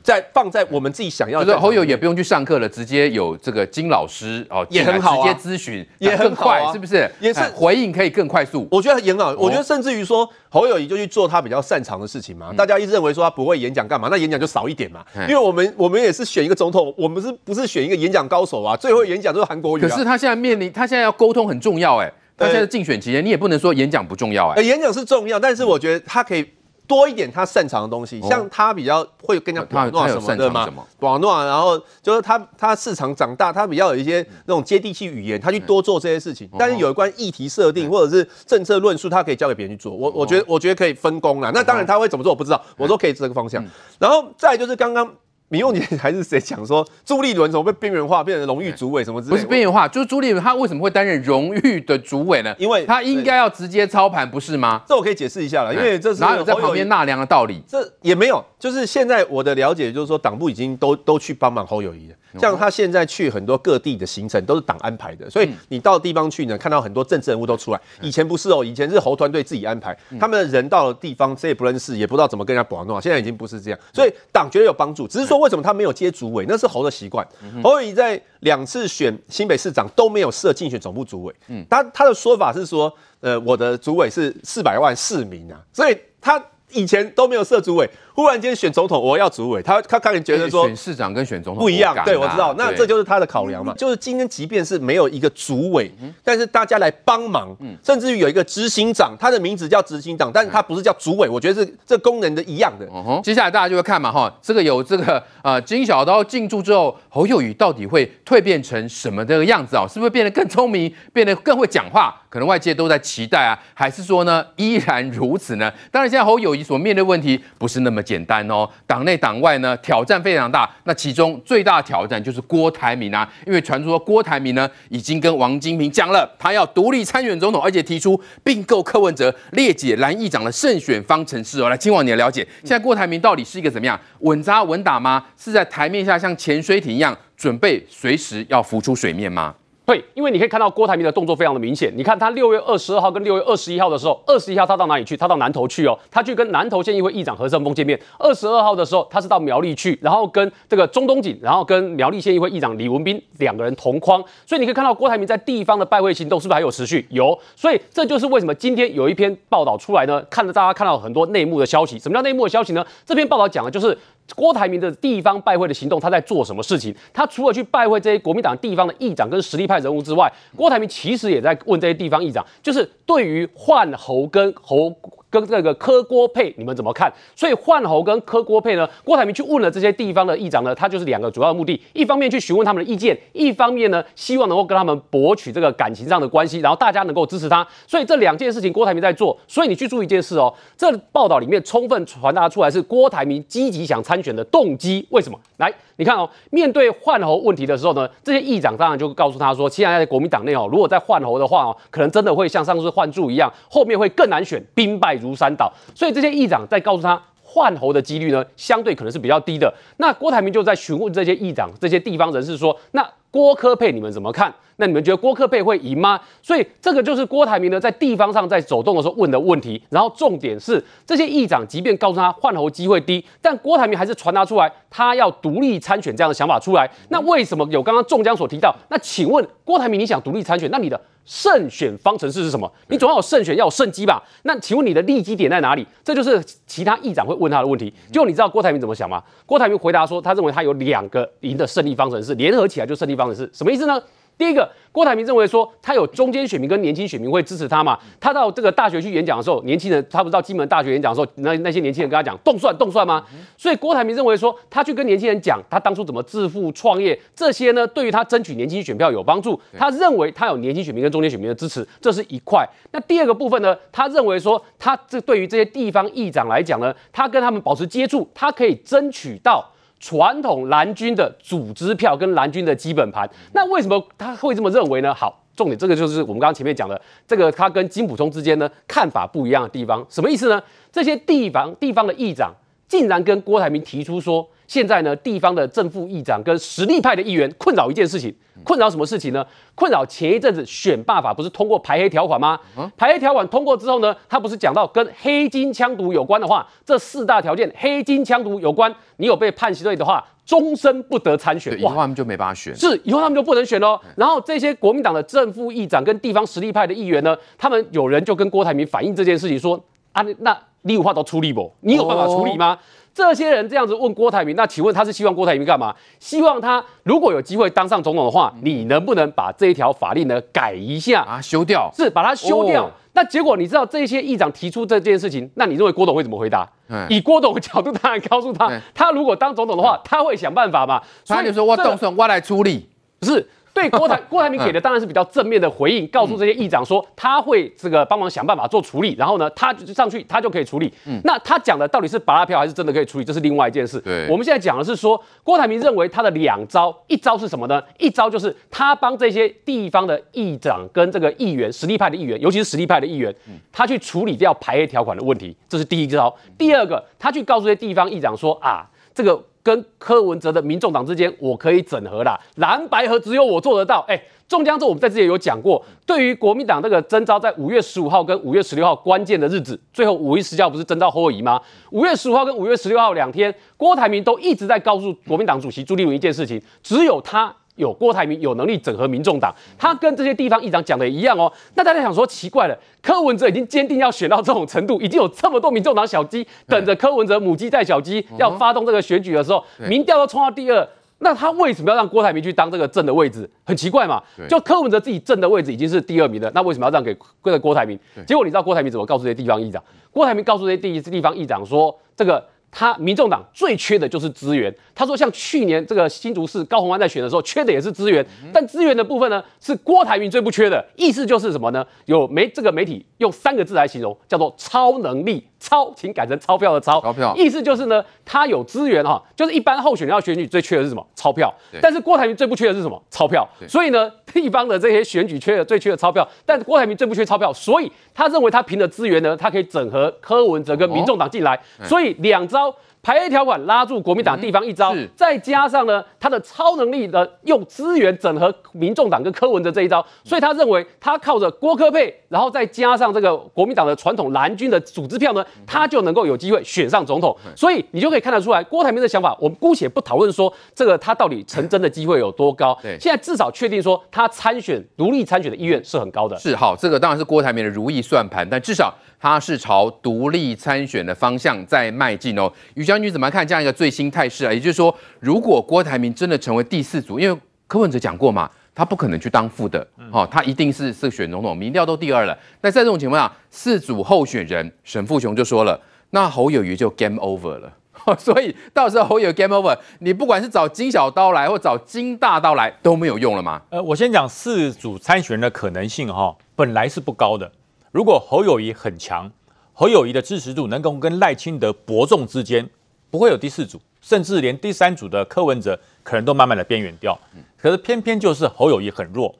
在放在我们自己想要的，就是侯友也不用去上课了，直接有这个金老师哦，也很好，直接咨询也很快，是不是？也是回应可以更快速。我觉得也很好，我觉得甚至于说侯友谊就去做他比较擅长的事情嘛。大家一直认为说他不会演讲干嘛？那演讲就少一点嘛。因为我们我们也是选一个总统，我们是不是选一个演讲高手啊？最后演讲都是韩国瑜。可是他现在面临，他现在要沟通很重要哎。他现在竞选期间，你也不能说演讲不重要哎。演讲是重要，但是我觉得他可以。多一点他擅长的东西，像他比较会跟人家网络什么的嘛，短诺，然后就是他他市场长大，他比较有一些那种接地气语言，他去多做这些事情。但是有关议题设定或者是政策论述，他可以交给别人去做。我我觉得我觉得可以分工啦。那当然他会怎么做我不知道，我都可以这个方向。然后再就是刚刚。民用你还是谁讲说朱立伦怎么被边缘化，变成荣誉主委什么之类的？不是边缘化，就是朱立伦他为什么会担任荣誉的主委呢？因为他应该要直接操盘，不是吗？这我可以解释一下了，因为这是哪有在旁边纳凉的道理？这也没有，就是现在我的了解就是说，党部已经都都去帮忙侯友谊了。像他现在去很多各地的行程都是党安排的，所以你到地方去呢，看到很多政治人物都出来。以前不是哦，以前是侯团队自己安排，他们的人到了地方，谁也不认识，也不知道怎么跟人家把弄。现在已经不是这样，所以党觉得有帮助。只是说为什么他没有接主委，那是侯的习惯。侯友宜在两次选新北市长都没有设竞选总部主委，他他的说法是说，呃，我的主委是四百万市民啊，所以他。以前都没有设主委，忽然间选总统，我要主委，他他可能觉得说选市长跟选总统不一样，对，我知道，那这就是他的考量嘛，就是今天即便是没有一个主委，但是大家来帮忙，甚至于有一个执行长，他的名字叫执行长，但是他不是叫主委，我觉得是这功能的一样的。接下来大家就会看嘛，哈，这个有这个呃金小刀进驻之后，侯友宇到底会蜕变成什么这个样子啊？是不是变得更聪明，变得更会讲话？可能外界都在期待啊，还是说呢依然如此呢？当然，现在侯友谊。所面对问题不是那么简单哦，党内党外呢挑战非常大。那其中最大的挑战就是郭台铭啊，因为传出说郭台铭呢已经跟王金平讲了，他要独立参选总统，而且提出并购柯文哲，列解蓝议长的胜选方程式哦。来，今晚你的了解，现在郭台铭到底是一个怎么样稳扎稳打吗？是在台面下像潜水艇一样准备随时要浮出水面吗？对，因为你可以看到郭台铭的动作非常的明显。你看他六月二十二号跟六月二十一号的时候，二十一号他到哪里去？他到南投去哦，他去跟南投县议会议长何胜峰见面。二十二号的时候，他是到苗栗去，然后跟这个中东锦，然后跟苗栗县议会议长李文彬两个人同框。所以你可以看到郭台铭在地方的拜会行动是不是还有持续？有。所以这就是为什么今天有一篇报道出来呢？看着大家看到很多内幕的消息。什么叫内幕的消息呢？这篇报道讲的就是。郭台铭的地方拜会的行动，他在做什么事情？他除了去拜会这些国民党地方的议长跟实力派人物之外，郭台铭其实也在问这些地方议长，就是对于换侯跟侯。跟这个柯郭配你们怎么看？所以换侯跟柯郭配呢，郭台铭去问了这些地方的议长呢，他就是两个主要的目的：一方面去询问他们的意见，一方面呢，希望能够跟他们博取这个感情上的关系，然后大家能够支持他。所以这两件事情郭台铭在做。所以你去注意一件事哦，这报道里面充分传达出来是郭台铭积极想参选的动机。为什么？来，你看哦，面对换侯问题的时候呢，这些议长当然就告诉他说，现在在国民党内哦，如果再换侯的话哦，可能真的会像上次换柱一样，后面会更难选，兵败。如山倒，所以这些议长在告诉他换候的几率呢，相对可能是比较低的。那郭台铭就在询问这些议长、这些地方人士说：“那郭科配你们怎么看？那你们觉得郭科配会赢吗？”所以这个就是郭台铭呢在地方上在走动的时候问的问题。然后重点是这些议长即便告诉他换候机会低，但郭台铭还是传达出来他要独立参选这样的想法出来。那为什么有刚刚仲江所提到？那请问郭台铭你想独立参选，那你的？胜选方程式是什么？你总要有胜选，要有胜机吧？那请问你的利基点在哪里？这就是其他议长会问他的问题。就你知道郭台铭怎么想吗？郭台铭回答说，他认为他有两个赢的胜利方程式，联合起来就胜利方的是。什么意思呢？第一个，郭台铭认为说，他有中间选民跟年轻选民会支持他嘛？他到这个大学去演讲的时候，年轻人他不是到金门大学演讲的时候，那那些年轻人跟他讲动算动算吗？所以郭台铭认为说，他去跟年轻人讲他当初怎么致富创业，这些呢对于他争取年轻选票有帮助。他认为他有年轻选民跟中间选民的支持，这是一块。那第二个部分呢，他认为说，他这对于这些地方议长来讲呢，他跟他们保持接触，他可以争取到。传统蓝军的组织票跟蓝军的基本盘，那为什么他会这么认为呢？好，重点这个就是我们刚刚前面讲的，这个他跟金普通之间呢看法不一样的地方，什么意思呢？这些地方地方的议长竟然跟郭台铭提出说，现在呢地方的正副议长跟实力派的议员困扰一件事情。困扰什么事情呢？困扰前一阵子选罢法不是通过排黑条款吗？排黑条款通过之后呢，他不是讲到跟黑金枪毒有关的话，这四大条件黑金枪毒有关，你有被判刑罪的话，终身不得参选。以后他们就没办法选。是，以后他们就不能选喽。然后这些国民党的正副议长跟地方实力派的议员呢，他们有人就跟郭台铭反映这件事情，说啊，那你有话都处理不？你有办法处理吗？哦这些人这样子问郭台铭，那请问他是希望郭台铭干嘛？希望他如果有机会当上总统的话，你能不能把这一条法令呢改一下啊？修掉是把它修掉。哦、那结果你知道这些议长提出这件事情，那你认为郭董会怎么回答？嗯、以郭董的角度，当然告诉他，嗯、他如果当总统的话，他会想办法嘛。所以你说我动手我来处理，不是。对郭台 (laughs) 郭台铭给的当然是比较正面的回应，告诉这些议长说他会这个帮忙想办法做处理，然后呢，他就上去他就可以处理。嗯，那他讲的到底是拔拉票还是真的可以处理，这是另外一件事。对，我们现在讲的是说郭台铭认为他的两招，一招是什么呢？一招就是他帮这些地方的议长跟这个议员实力派的议员，尤其是实力派的议员，他去处理掉排黑条款的问题，这是第一招。第二个，他去告诉这些地方议长说啊，这个。跟柯文哲的民众党之间，我可以整合啦，蓝白合只有我做得到。哎，中江这我们在之前有讲过，对于国民党这个征召在五月十五号跟五月十六号关键的日子，最后五一十号不是征召侯友宜吗？五月十五号跟五月十六号两天，郭台铭都一直在告诉国民党主席朱立伦一件事情，只有他。有郭台铭有能力整合民众党，他跟这些地方议长讲的一样哦。那大家想说奇怪了，柯文哲已经坚定要选到这种程度，已经有这么多民众党小鸡等着柯文哲母鸡带小鸡要发动这个选举的时候，民调都冲到第二，那他为什么要让郭台铭去当这个正的位置？很奇怪嘛。就柯文哲自己正的位置已经是第二名了，那为什么要让给这个郭台铭？结果你知道郭台铭怎么告诉这些地方议长？郭台铭告诉这些地地方议长说这个。他民众党最缺的就是资源。他说，像去年这个新竹市高虹安在选的时候，缺的也是资源。但资源的部分呢，是郭台铭最不缺的。意思就是什么呢？有媒这个媒体用三个字来形容，叫做超能力。钞，请改成钞票的钞。钞票意思就是呢，他有资源哈，就是一般候选人要选举最缺的是什么？钞票。但是郭台铭最不缺的是什么？钞票。所以呢，地方的这些选举缺的最缺的钞票，但是郭台铭最不缺钞票，所以他认为他凭着资源呢，他可以整合柯文哲跟民众党进来，哦、所以两招。排黑条款拉住国民党地方一招，嗯、再加上呢，他的超能力的用资源整合民众党跟柯文哲这一招，所以他认为他靠着郭科配，然后再加上这个国民党的传统蓝军的组织票呢，他就能够有机会选上总统。所以你就可以看得出来，郭台铭的想法，我们姑且不讨论说这个他到底成真的机会有多高，对，现在至少确定说他参选独立参选的意愿是很高的。是好，这个当然是郭台铭的如意算盘，但至少。他是朝独立参选的方向在迈进哦。于将军怎么看这样一个最新态势啊？也就是说，如果郭台铭真的成为第四组，因为柯文哲讲过嘛，他不可能去当副的，哦，他一定是是选总统，民调都第二了。那在这种情况下，四组候选人，沈富雄就说了，那侯友宜就 game over 了。(laughs) 所以到时候侯友 game over，你不管是找金小刀来或找金大刀来都没有用了吗？呃，我先讲四组参选人的可能性哈，本来是不高的。如果侯友谊很强，侯友谊的支持度能够跟赖清德伯仲之间，不会有第四组，甚至连第三组的柯文哲可能都慢慢的边缘掉。可是偏偏就是侯友谊很弱，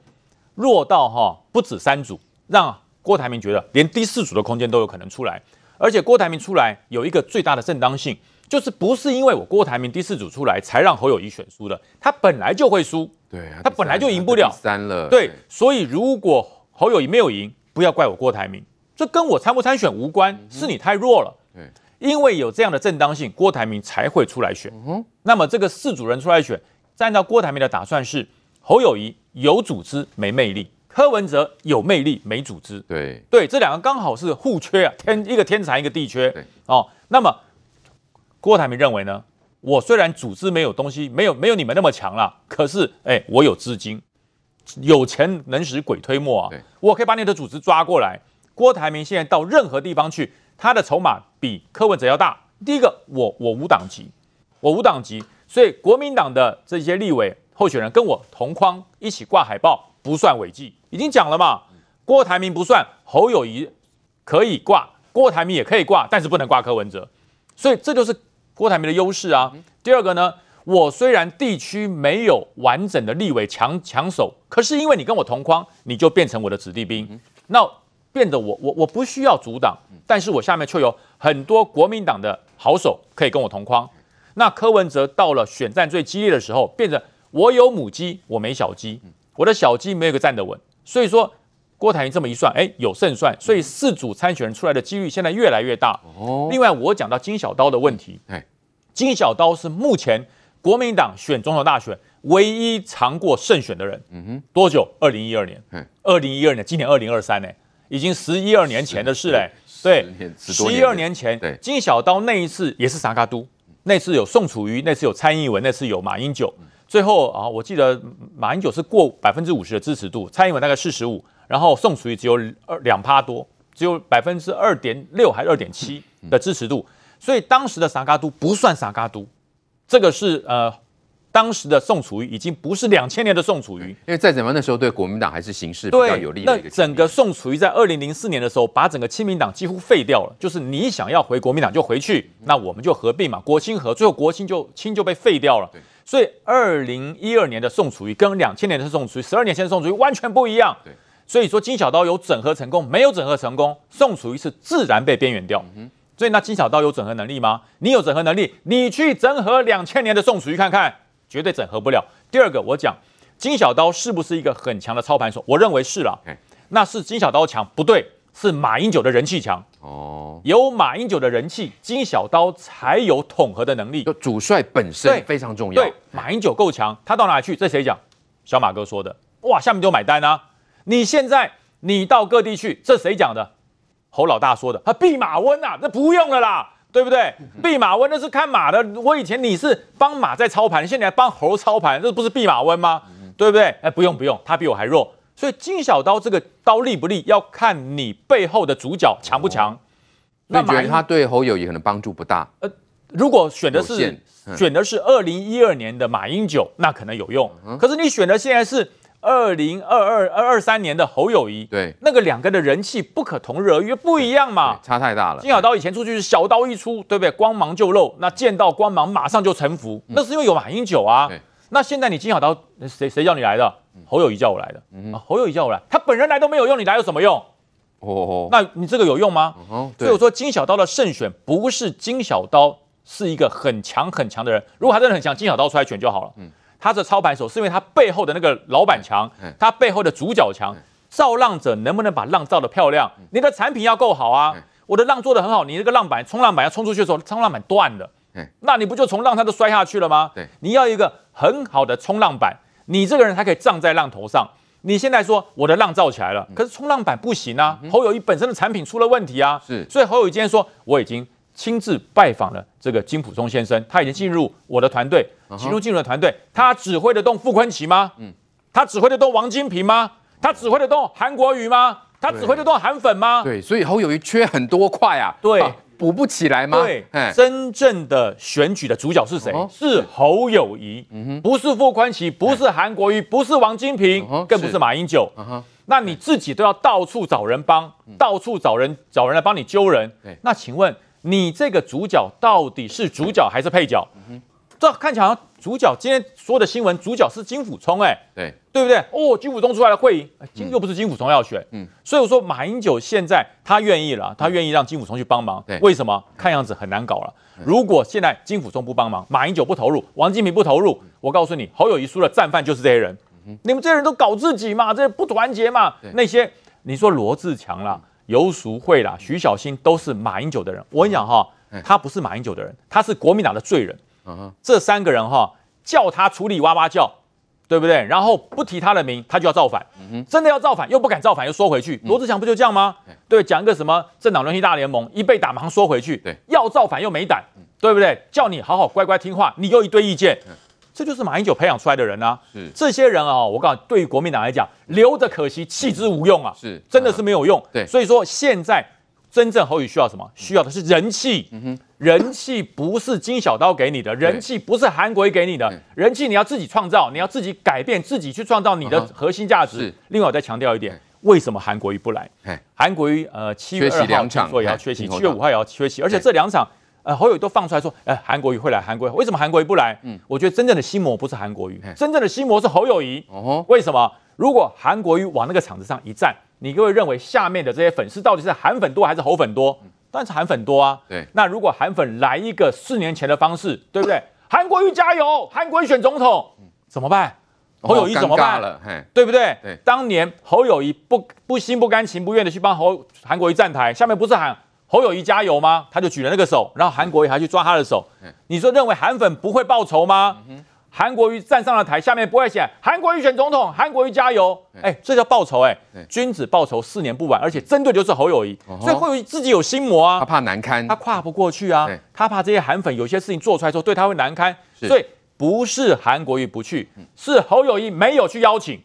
弱到哈不止三组，让郭台铭觉得连第四组的空间都有可能出来。而且郭台铭出来有一个最大的正当性，就是不是因为我郭台铭第四组出来才让侯友谊选输的，他本来就会输，对啊，他本来就赢不了三了，对，所以如果侯友谊没有赢。不要怪我郭台铭，这跟我参不参选无关，是你太弱了。对，因为有这样的正当性，郭台铭才会出来选。嗯，那么这个四组人出来选，按照郭台铭的打算是，侯友谊有组织没魅力，柯文哲有魅力没组织。对对，这两个刚好是互缺啊，天一个天才一个地缺。对哦，那么郭台铭认为呢，我虽然组织没有东西，没有没有你们那么强了，可是哎，我有资金。有钱能使鬼推磨啊！我可以把你的组织抓过来。郭台铭现在到任何地方去，他的筹码比柯文哲要大。第一个，我我无党籍，我无党籍，所以国民党的这些立委候选人跟我同框一起挂海报，不算违纪。已经讲了嘛，郭台铭不算，侯友谊可以挂，郭台铭也可以挂，但是不能挂柯文哲。所以这就是郭台铭的优势啊。第二个呢？我虽然地区没有完整的立委强强手，可是因为你跟我同框，你就变成我的子弟兵，那变得我我我不需要阻挡，但是我下面却有很多国民党的好手可以跟我同框。那柯文哲到了选战最激烈的时候，变成我有母鸡，我没小鸡，我的小鸡没有一个站得稳。所以说郭台铭这么一算，哎，有胜算，所以四组参选人出来的几率现在越来越大。另外我讲到金小刀的问题，金小刀是目前。国民党选总统大选唯一尝过胜选的人，嗯哼，多久？二零一二年，二零一二年，今年二零二三呢，已经十一二年前的事嘞。对，十一二年前，对，金小刀那一次也是三脚督，那次有宋楚瑜，那次有蔡英文，那次有马英九。最后啊，我记得马英九是过百分之五十的支持度，蔡英文大概四十五，然后宋楚瑜只有二两趴多，只有百分之二点六还是二点七的支持度，所以当时的三脚督不算三脚督。这个是呃，当时的宋楚瑜已经不是两千年的宋楚瑜，因为再怎么那时候对国民党还是形势比较有利的一个。那整个宋楚瑜在二零零四年的时候，把整个亲民党几乎废掉了，就是你想要回国民党就回去，那我们就合并嘛，国亲合，最后国亲就亲就被废掉了。所以二零一二年的宋楚瑜跟两千年的宋楚瑜，十二年前的宋楚瑜完全不一样。所以说金小刀有整合成功，没有整合成功，宋楚瑜是自然被边缘掉。嗯所以那金小刀有整合能力吗？你有整合能力，你去整合两千年的宋楚瑜看看，绝对整合不了。第二个，我讲金小刀是不是一个很强的操盘手？我认为是了。那是金小刀强？不对，是马英九的人气强。哦，有马英九的人气，金小刀才有统合的能力。就主帅本身非常重要。对，马英九够强，他到哪里去？这谁讲？小马哥说的。哇，下面就买单啊！你现在你到各地去，这谁讲的？侯老大说的，他弼马温啊，那不用了啦，对不对？(laughs) 弼马温那是看马的，我以前你是帮马在操盘，现在还帮猴操盘，这不是弼马温吗？对不对？哎，不用不用，他比我还弱，所以金小刀这个刀利不利，要看你背后的主角强不强。那你觉得他对侯友也可能帮助不大？呃，如果选的是选的是二零一二年的马英九，那可能有用。可是你选的现在是二零二二二二三年的侯友谊，对，那个两个的人气不可同日而语，不一样嘛，差太大了。金小刀以前出去是小刀一出，对不对？光芒就露，那见到光芒马上就臣服，嗯、那是因为有马英九啊。那现在你金小刀谁谁叫你来的？侯友谊叫我来的。嗯、啊，侯友谊叫我来，他本人来都没有用，你来有什么用？哦，那你这个有用吗？哦，所以我说金小刀的胜选不是金小刀是一个很强很强的人，如果他真的很强，金小刀出来选就好了。嗯。他是操盘手，是因为他背后的那个老板强，他背后的主角强。造浪者能不能把浪造得漂亮？你的产品要够好啊！我的浪做得很好，你那个浪板冲浪板要冲出去的时候，冲浪板断了，那你不就从浪它都摔下去了吗？你要一个很好的冲浪板，你这个人才可以站在浪头上。你现在说我的浪造起来了，可是冲浪板不行啊！侯友谊本身的产品出了问题啊！是，所以侯友宜今天说我已经。亲自拜访了这个金溥聪先生，他已经进入我的团队，其中进入了团队，他指挥得动傅昆奇吗？嗯，他指挥得动王金平吗？他指挥得动韩国瑜吗？他指挥得动韩粉吗？对，所以侯友宜缺很多块啊，对，补不起来吗？对，真正的选举的主角是谁？是侯友宜，不是傅昆奇，不是韩国瑜，不是王金平，更不是马英九。那你自己都要到处找人帮，到处找人找人来帮你揪人。那请问？你这个主角到底是主角还是配角？嗯、这看起来好像主角。今天说的新闻，主角是金溥聪，哎，对，对不对？哦，金溥聪出来了会赢，又不是金溥聪要选，嗯，所以我说马英九现在他愿意了，他愿意让金溥聪去帮忙。对，为什么？看样子很难搞了。如果现在金溥聪不帮忙，马英九不投入，王金平不投入，我告诉你，侯友谊输了，战犯就是这些人。你们这些人都搞自己嘛，这不团结嘛？那些你说罗志强啦。游淑慧啦，徐小新都是马英九的人。我跟你讲哈，他不是马英九的人，他是国民党的罪人。这三个人哈，叫他处理哇哇叫，对不对？然后不提他的名，他就要造反。真的要造反，又不敢造反，又缩回去。罗志祥不就这样吗？对，讲一个什么政党轮替大联盟，一被打马上缩回去。对，要造反又没胆，对不对？叫你好好乖乖听话，你又一堆意见。这就是马英九培养出来的人啊！是这些人啊，我告诉你，对于国民党来讲，留着可惜，弃之无用啊！是，真的是没有用。对，所以说现在真正侯宇需要什么？需要的是人气。嗯哼，人气不是金小刀给你的，人气不是韩国瑜给你的，人气你要自己创造，你要自己改变，自己去创造你的核心价值。另外，我再强调一点，为什么韩国瑜不来？韩国瑜呃，七月二号说也要缺席，七月五号也要缺席，而且这两场。呃，侯友宜都放出来说，哎，韩国瑜会来，韩国瑜为什么韩国瑜不来？嗯，我觉得真正的心魔不是韩国瑜，真正的心魔是侯友谊。哦，为什么？如果韩国瑜往那个场子上一站，你各位认为下面的这些粉丝到底是韩粉多还是侯粉多？当然是韩粉多啊。对，那如果韩粉来一个四年前的方式，对不对？韩国瑜加油，韩国瑜选总统，怎么办？侯友谊怎么办？了，对不对？对，当年侯友谊不不心不甘情不愿的去帮侯韩国瑜站台，下面不是喊。侯友谊加油吗？他就举了那个手，然后韩国瑜还去抓他的手。你说认为韩粉不会报仇吗？韩国瑜站上了台，下面不会写韩国瑜选总统，韩国瑜加油。哎，这叫报仇哎！君子报仇，四年不晚，而且针对就是侯友谊，所以侯友谊自己有心魔啊，他怕难堪，他跨不过去啊，他怕这些韩粉有些事情做出来之后对他会难堪，所以不是韩国瑜不去，是侯友谊没有去邀请。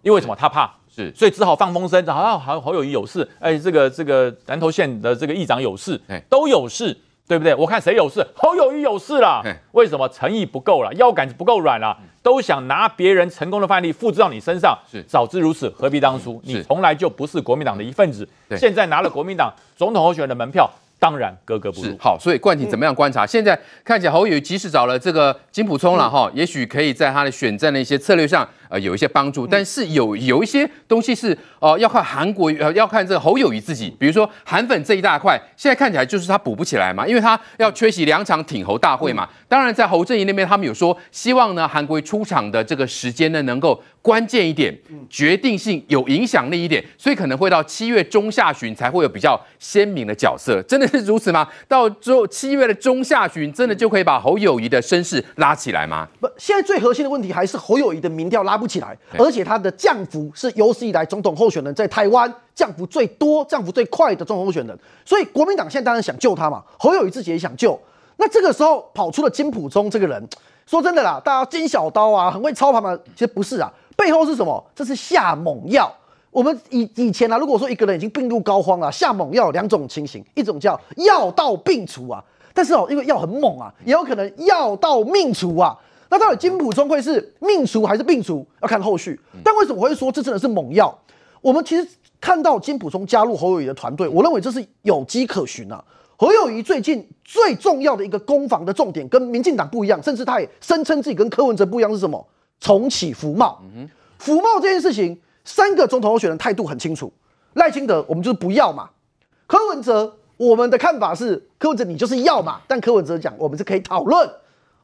因为什么？他怕。是，所以只好放风声，好像侯友宜有事，哎，这个这个南投县的这个议长有事，都有事，对不对？我看谁有事，侯友宜有事了。为什么诚意不够了，腰杆子不够软了，都想拿别人成功的范例复制到你身上。是，早知如此，何必当初？你从来就不是国民党的一份子，现在拿了国民党 (coughs) 总统候选人的门票。当然格格不入。好，所以冠廷怎么样观察？嗯、现在看起来侯友宜即使找了这个金普聪了哈，嗯、也许可以在他的选战的一些策略上呃有一些帮助。嗯、但是有有一些东西是呃要看韩国呃要看这个侯友谊自己，比如说韩粉这一大块，现在看起来就是他补不起来嘛，因为他要缺席两场挺侯大会嘛。嗯、当然在侯阵营那边，他们有说希望呢韩国出场的这个时间呢能够。关键一点，决定性有影响力一点，所以可能会到七月中下旬才会有比较鲜明的角色，真的是如此吗？到之后七月的中下旬，真的就可以把侯友谊的声势拉起来吗？不，现在最核心的问题还是侯友谊的民调拉不起来，而且他的降幅是有史以来总统候选人在台湾降幅最多、降幅最快的总统候选人，所以国民党现在当然想救他嘛，侯友宜自己也想救，那这个时候跑出了金溥聪这个人，说真的啦，大家金小刀啊，很会操盘嘛，其实不是啊。背后是什么？这是下猛药。我们以以前啊，如果说一个人已经病入膏肓了，下猛药两种情形，一种叫药到病除啊，但是哦，因为药很猛啊，也有可能药到命除啊。那到底金普聪会是命除还是病除，要看后续。但为什么我会说这真的是猛药？我们其实看到金普聪加入侯友谊的团队，我认为这是有迹可循啊。侯友谊最近最重要的一个攻防的重点，跟民进党不一样，甚至他也声称自己跟柯文哲不一样，是什么？重启服贸。服贸这件事情，三个总统候选人态度很清楚。赖清德，我们就是不要嘛。柯文哲，我们的看法是，柯文哲你就是要嘛。但柯文哲讲，我们是可以讨论。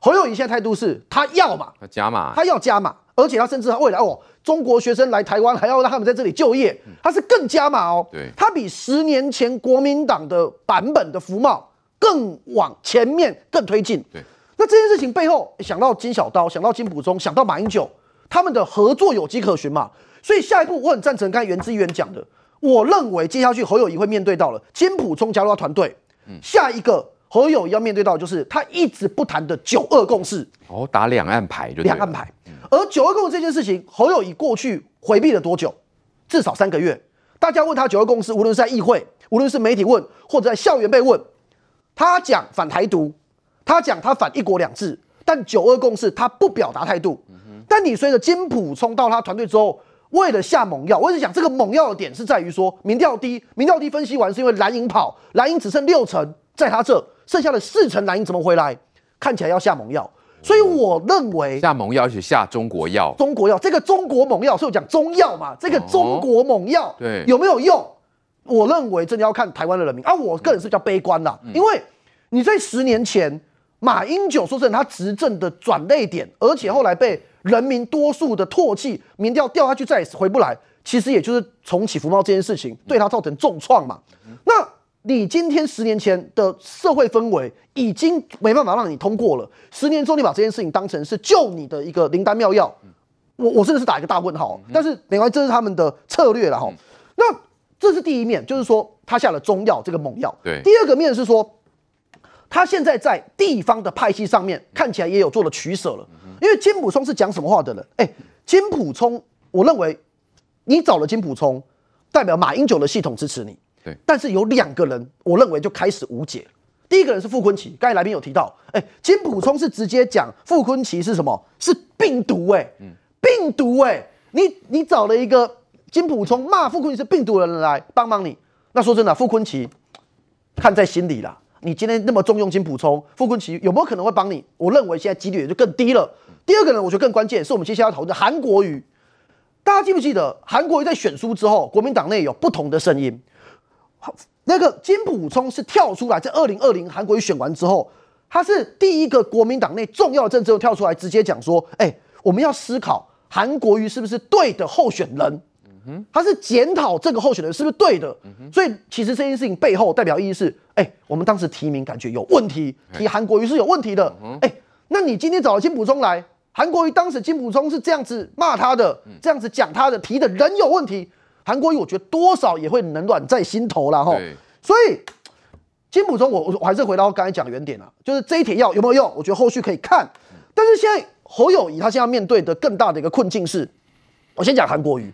侯友宜现在态度是他要嘛，他加码，他要加码，而且他甚至他未来哦，中国学生来台湾还要让他们在这里就业，他是更加码哦。对，他比十年前国民党的版本的服贸更往前面更推进。对，那这件事情背后想到金小刀，想到金溥聪，想到马英九。他们的合作有迹可循嘛？所以下一步我很赞成刚才元之议员讲的，我认为接下去侯友宜会面对到了金溥聪加入他团队，下一个侯友宜要面对到的就是他一直不谈的九二共识哦，打两岸牌就两岸牌。而九二共识这件事情，侯友宜过去回避了多久？至少三个月。大家问他九二共识，无论是在议会，无论是媒体问，或者在校园被问，他讲反台独，他讲他反一国两制，但九二共识他不表达态度。但你随着金普冲到他团队之后，为了下猛药，我一直讲这个猛药的点是在于说，民调低，民调低分析完是因为蓝营跑，蓝营只剩六成在他这，剩下的四成蓝营怎么回来？看起来要下猛药，所以我认为下猛药是下中国药，中国药这个中国猛药，所以我讲中药嘛，这个中国猛药对有没有用？我认为真的要看台湾的人民啊，我个人是比较悲观啦，因为你在十年前马英九说真的，他执政的转捩点，而且后来被。人民多数的唾弃，民调掉下去再也回不来，其实也就是重启福茂这件事情对他造成重创嘛。那你今天十年前的社会氛围已经没办法让你通过了，十年之后你把这件事情当成是救你的一个灵丹妙药，我我真的是打一个大问号。但是没关系，这是他们的策略了哈。那这是第一面，就是说他下了中药这个猛药。对，第二个面是说他现在在地方的派系上面看起来也有做了取舍了。因为金普聪是讲什么话的人？哎，金普聪，我认为你找了金普聪，代表马英九的系统支持你。对，但是有两个人，我认为就开始无解。第一个人是傅昆萁，刚才来宾有提到，哎，金普聪是直接讲傅昆萁是什么？是病毒哎、欸，病毒哎、欸，你你找了一个金普聪骂傅昆萁是病毒的人来帮忙你，那说真的，傅昆萁看在心里啦。你今天那么重用金普聪，傅昆萁有没有可能会帮你？我认为现在几率也就更低了。第二个人，我觉得更关键是我们接下来要讨论的韩国瑜。大家记不记得韩国瑜在选书之后，国民党内有不同的声音。那个金溥聪是跳出来，在二零二零韩国瑜选完之后，他是第一个国民党内重要的政治人跳出来，直接讲说：“哎，我们要思考韩国瑜是不是对的候选人。”他是检讨这个候选人是不是对的。所以其实这件事情背后代表意义是：哎，我们当时提名感觉有问题，提韩国瑜是有问题的。哎，那你今天找了金溥聪来。韩国瑜当时金溥聪是这样子骂他的，这样子讲他的，提的人有问题。韩国瑜我觉得多少也会冷暖在心头了哈。所以金溥聪，我我我还是回到刚才讲的原点啊，就是这一帖药有没有用？我觉得后续可以看。但是现在侯友谊他现在面对的更大的一个困境是，我先讲韩国瑜。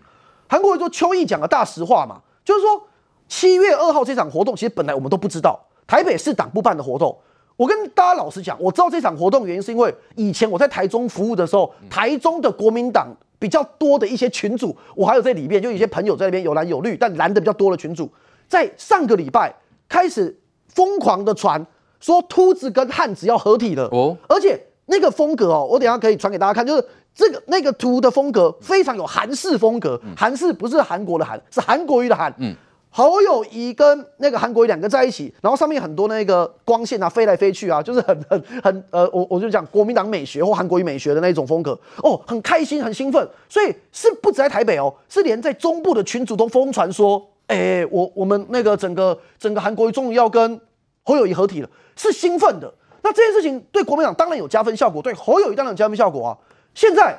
韩国瑜说邱毅讲个大实话嘛，就是说七月二号这场活动，其实本来我们都不知道，台北市党部办的活动。我跟大家老实讲，我知道这场活动原因是因为以前我在台中服务的时候，台中的国民党比较多的一些群组，我还有在里面，就有一些朋友在那边有蓝有绿，但蓝的比较多的群组，在上个礼拜开始疯狂的传说秃子跟汉子要合体了。哦，而且那个风格哦，我等下可以传给大家看，就是这个那个图的风格非常有韩式风格，韩式不是韩国的韩，是韩国语的韩，嗯。侯友谊跟那个韩国瑜两个在一起，然后上面很多那个光线啊飞来飞去啊，就是很很很呃，我我就讲国民党美学或韩国瑜美学的那种风格哦，很开心很兴奋，所以是不止在台北哦，是连在中部的群组都疯传说，哎，我我们那个整个整个韩国瑜终于要跟侯友谊合体了，是兴奋的。那这件事情对国民党当然有加分效果，对侯友谊当然有加分效果啊。现在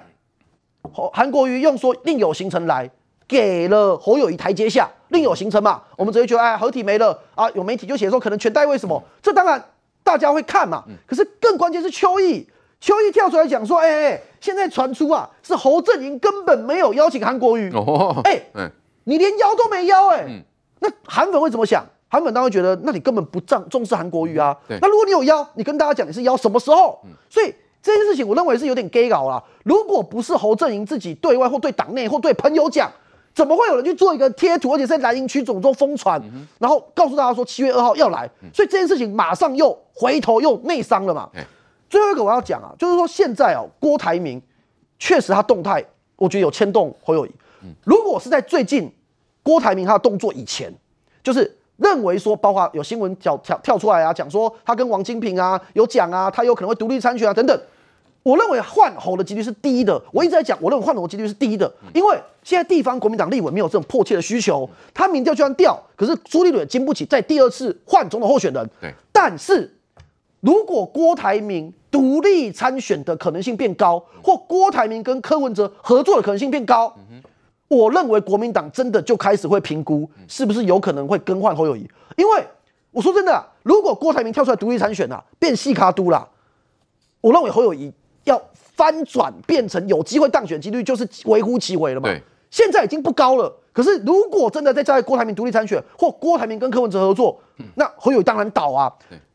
韩韩国瑜用说另有行程来。给了侯友谊台阶下，另有行程嘛？我们直接觉得，哎，合体没了啊！有媒体就写说，可能全代为什么？这当然大家会看嘛。可是更关键是邱毅，邱毅跳出来讲说，哎哎，现在传出啊，是侯阵营根本没有邀请韩国瑜。哦，哎，你连邀都没邀，哎，那韩粉会怎么想？韩粉当然会觉得，那你根本不重重视韩国瑜啊。那如果你有邀，你跟大家讲你是邀什么时候？所以。这件事情，我认为是有点 gay 搞啦。如果不是侯阵营自己对外或对党内或对朋友讲，怎么会有人去做一个贴图，而且是在蓝营区总中疯传，然后告诉大家说七月二号要来？所以这件事情马上又回头又内伤了嘛。最后一个我要讲啊，就是说现在哦，郭台铭确实他动态，我觉得有牵动侯友谊。如果是在最近郭台铭他的动作以前，就是。认为说，包括有新闻跳跳跳出来啊，讲说他跟王金平啊有讲啊，他有可能会独立参选啊等等。我认为换侯的几率是低的。我一直在讲，我认为换侯的几率是低的，因为现在地方国民党立委没有这种迫切的需求，他民调就算掉，可是朱立伦也经不起在第二次换总统候选人。对。但是如果郭台铭独立参选的可能性变高，或郭台铭跟柯文哲合作的可能性变高。我认为国民党真的就开始会评估，是不是有可能会更换侯友谊？因为我说真的，如果郭台铭跳出来独立参选啊，变细卡都啦，我认为侯友宜要翻转变成有机会当选几率就是微乎其微了嘛。现在已经不高了。可是如果真的再加郭台铭独立参选，或郭台铭跟柯文哲合作，那侯友宜当然倒啊。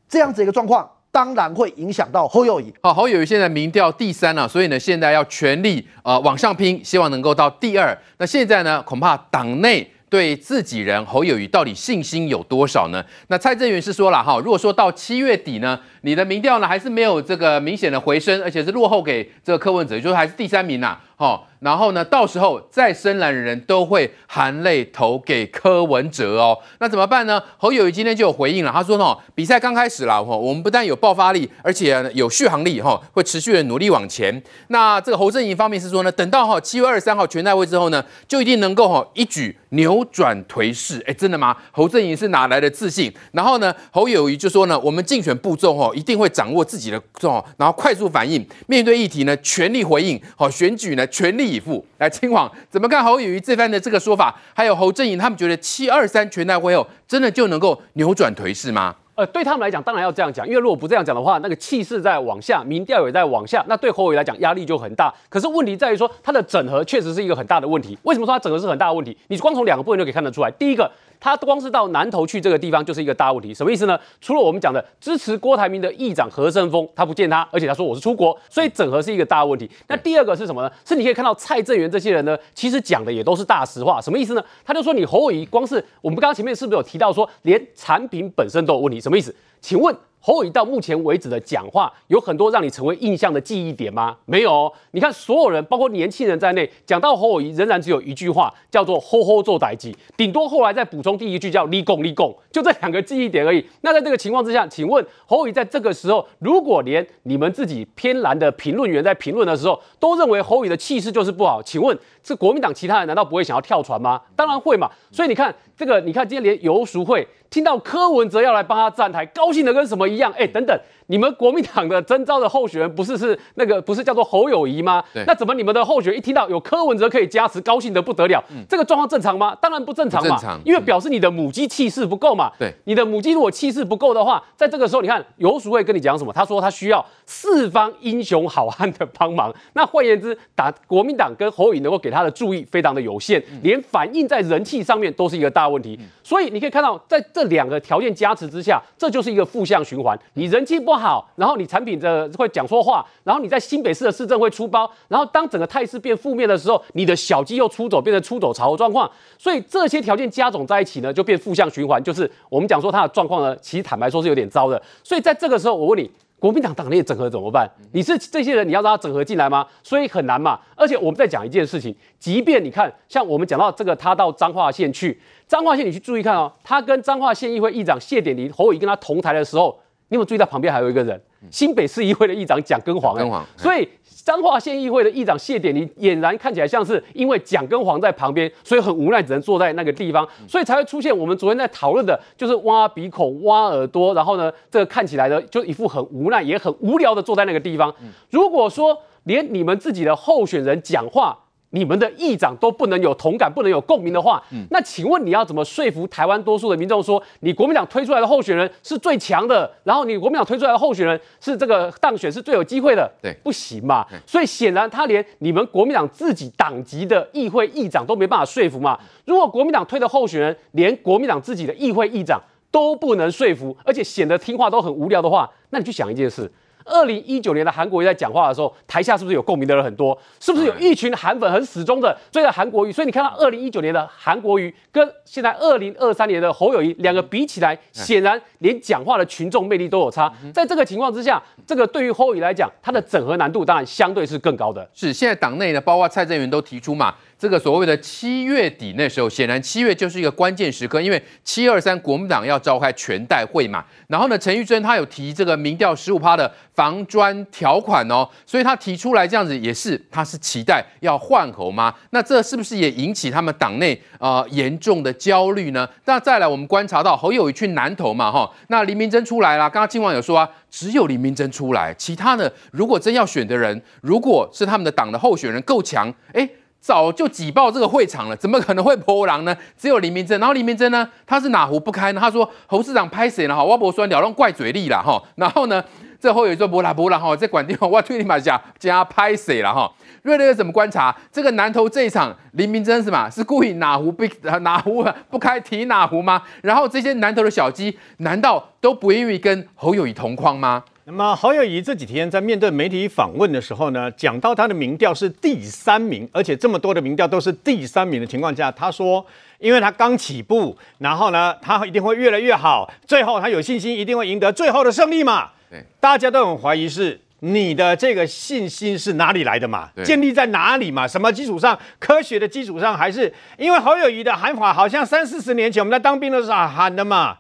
这样子一个状况。当然会影响到侯友宜。好，侯友宜现在民调第三了，啊，所以呢，现在要全力呃往上拼，希望能够到第二。那现在呢，恐怕党内对自己人侯友宜到底信心有多少呢？那蔡正元是说了哈，如果说到七月底呢，你的民调呢还是没有这个明显的回升，而且是落后给这个柯文哲，就是还是第三名呐，啊。好，然后呢，到时候再深蓝的人都会含泪投给柯文哲哦。那怎么办呢？侯友谊今天就有回应了，他说呢，比赛刚开始了，哈，我们不但有爆发力，而且有续航力，哈，会持续的努力往前。那这个侯正营方面是说呢，等到哈七月二十三号全代会之后呢，就一定能够哈一举扭转颓势。哎，真的吗？侯正营是哪来的自信？然后呢，侯友谊就说呢，我们竞选步骤哈一定会掌握自己的哦，然后快速反应，面对议题呢全力回应，好选举呢。全力以赴来，清黄怎么看侯友谊这番的这个说法？还有侯正颖，他们觉得七二三全代会后真的就能够扭转颓势吗？呃，对他们来讲，当然要这样讲，因为如果不这样讲的话，那个气势在往下，民调也在往下，那对侯友来讲压力就很大。可是问题在于说，他的整合确实是一个很大的问题。为什么说他整合是很大的问题？你光从两个部分就可以看得出来。第一个。他光是到南投去这个地方就是一个大问题，什么意思呢？除了我们讲的支持郭台铭的议长何胜峰，他不见他，而且他说我是出国，所以整合是一个大问题。那第二个是什么呢？是你可以看到蔡正元这些人呢，其实讲的也都是大实话。什么意思呢？他就说你侯友谊光是我们刚刚前面是不是有提到说，连产品本身都有问题？什么意思？请问？侯友到目前为止的讲话有很多让你成为印象的记忆点吗？没有。你看，所有人，包括年轻人在内，讲到侯友，仍然只有一句话，叫做“吼吼做代志”，顶多后来再补充第一句叫“立功立功”，就这两个记忆点而已。那在这个情况之下，请问侯友在这个时候，如果连你们自己偏蓝的评论员在评论的时候都认为侯友的气势就是不好，请问是国民党其他人难道不会想要跳船吗？当然会嘛。所以你看这个，你看今天连游淑慧。听到柯文哲要来帮他站台，高兴的跟什么一样？哎，等等。你们国民党的征召的候选人不是是那个不是叫做侯友谊吗？对。那怎么你们的候选人一听到有柯文哲可以加持，高兴得不得了？嗯。这个状况正常吗？当然不正常嘛。正常。因为表示你的母鸡气势不够嘛。对。你的母鸡如果气势不够的话，在这个时候，你看游淑慧跟你讲什么？他说他需要四方英雄好汉的帮忙。(laughs) 那换言之，打国民党跟侯友谊能够给他的注意非常的有限，连反映在人气上面都是一个大问题。所以你可以看到，在这两个条件加持之下，这就是一个负向循环。你人气不好，好然后你。产品的会讲错话，然后你在新北市的市政会出包，然后当整个态势变负面的时候，你的小鸡又出走，变成出走潮的状况，所以这些条件加总在一起呢，就变负向循环，就是我们讲说它的状况呢，其实坦白说是有点糟的。所以在这个时候，我问你，国民党党内整合怎么办？你是这些人，你要让他整合进来吗？所以很难嘛。而且我们再讲一件事情，即便你看，像我们讲到这个，他到彰化县去，彰化县你去注意看哦，他跟彰化县议会议长谢典林、侯友跟他同台的时候，你有没有注意到旁边还有一个人？新北市议会的议长蒋根煌，根煌，所以彰化县议会的议长谢典林俨然看起来像是因为蒋根煌在旁边，所以很无奈，只能坐在那个地方，所以才会出现我们昨天在讨论的，就是挖鼻孔、挖耳朵，然后呢，这个看起来呢就一副很无奈、也很无聊的坐在那个地方。如果说连你们自己的候选人讲话，你们的议长都不能有同感，不能有共鸣的话，嗯，那请问你要怎么说服台湾多数的民众说，你国民党推出来的候选人是最强的，然后你国民党推出来的候选人是这个当选是最有机会的？对，不行嘛。所以显然他连你们国民党自己党籍的议会议长都没办法说服嘛。如果国民党推的候选人连国民党自己的议会议长都不能说服，而且显得听话都很无聊的话，那你去想一件事。二零一九年的韩国瑜在讲话的时候，台下是不是有共鸣的人很多？是不是有一群韩粉很死忠的追着韩国瑜？所以你看到二零一九年的韩国瑜跟现在二零二三年的侯友谊两个比起来，显然连讲话的群众魅力都有差。在这个情况之下，这个对于侯友宜来讲，他的整合难度当然相对是更高的。是现在党内呢，包括蔡正元都提出嘛。这个所谓的七月底那时候，显然七月就是一个关键时刻，因为七二三国民党要召开全代会嘛。然后呢，陈玉珍他有提这个民调十五趴的防专条款哦，所以他提出来这样子也是，他是期待要换侯吗？那这是不是也引起他们党内呃严重的焦虑呢？那再来，我们观察到侯友宜去南投嘛，哈，那林明溱出来了，刚刚金网友说啊，只有林明溱出来，其他的如果真要选的人，如果是他们的党的候选人够强，哎。早就挤爆这个会场了，怎么可能会泼狼呢？(laughs) 只有林明溱，然后林明溱呢，他是哪壶不开呢？他说侯市长拍谁了哈？我不说了，用怪嘴力了哈。然后呢，这后有说不啦不啦哈，在管地方我推你马甲加拍谁了哈？瑞瑞怎么观察这个南投这一场？林明溱是嘛？是故意哪壶不哪壶不开提哪壶吗？然后这些南投的小鸡难道都不愿意跟侯友宜同框吗？那么侯友宜这几天在面对媒体访问的时候呢，讲到他的民调是第三名，而且这么多的民调都是第三名的情况下，他说，因为他刚起步，然后呢，他一定会越来越好，最后他有信心一定会赢得最后的胜利嘛。对，大家都很怀疑是你的这个信心是哪里来的嘛？建立在哪里嘛？什么基础上？科学的基础上，还是因为侯友宜的喊法好像三四十年前我们在当兵的时候喊的嘛？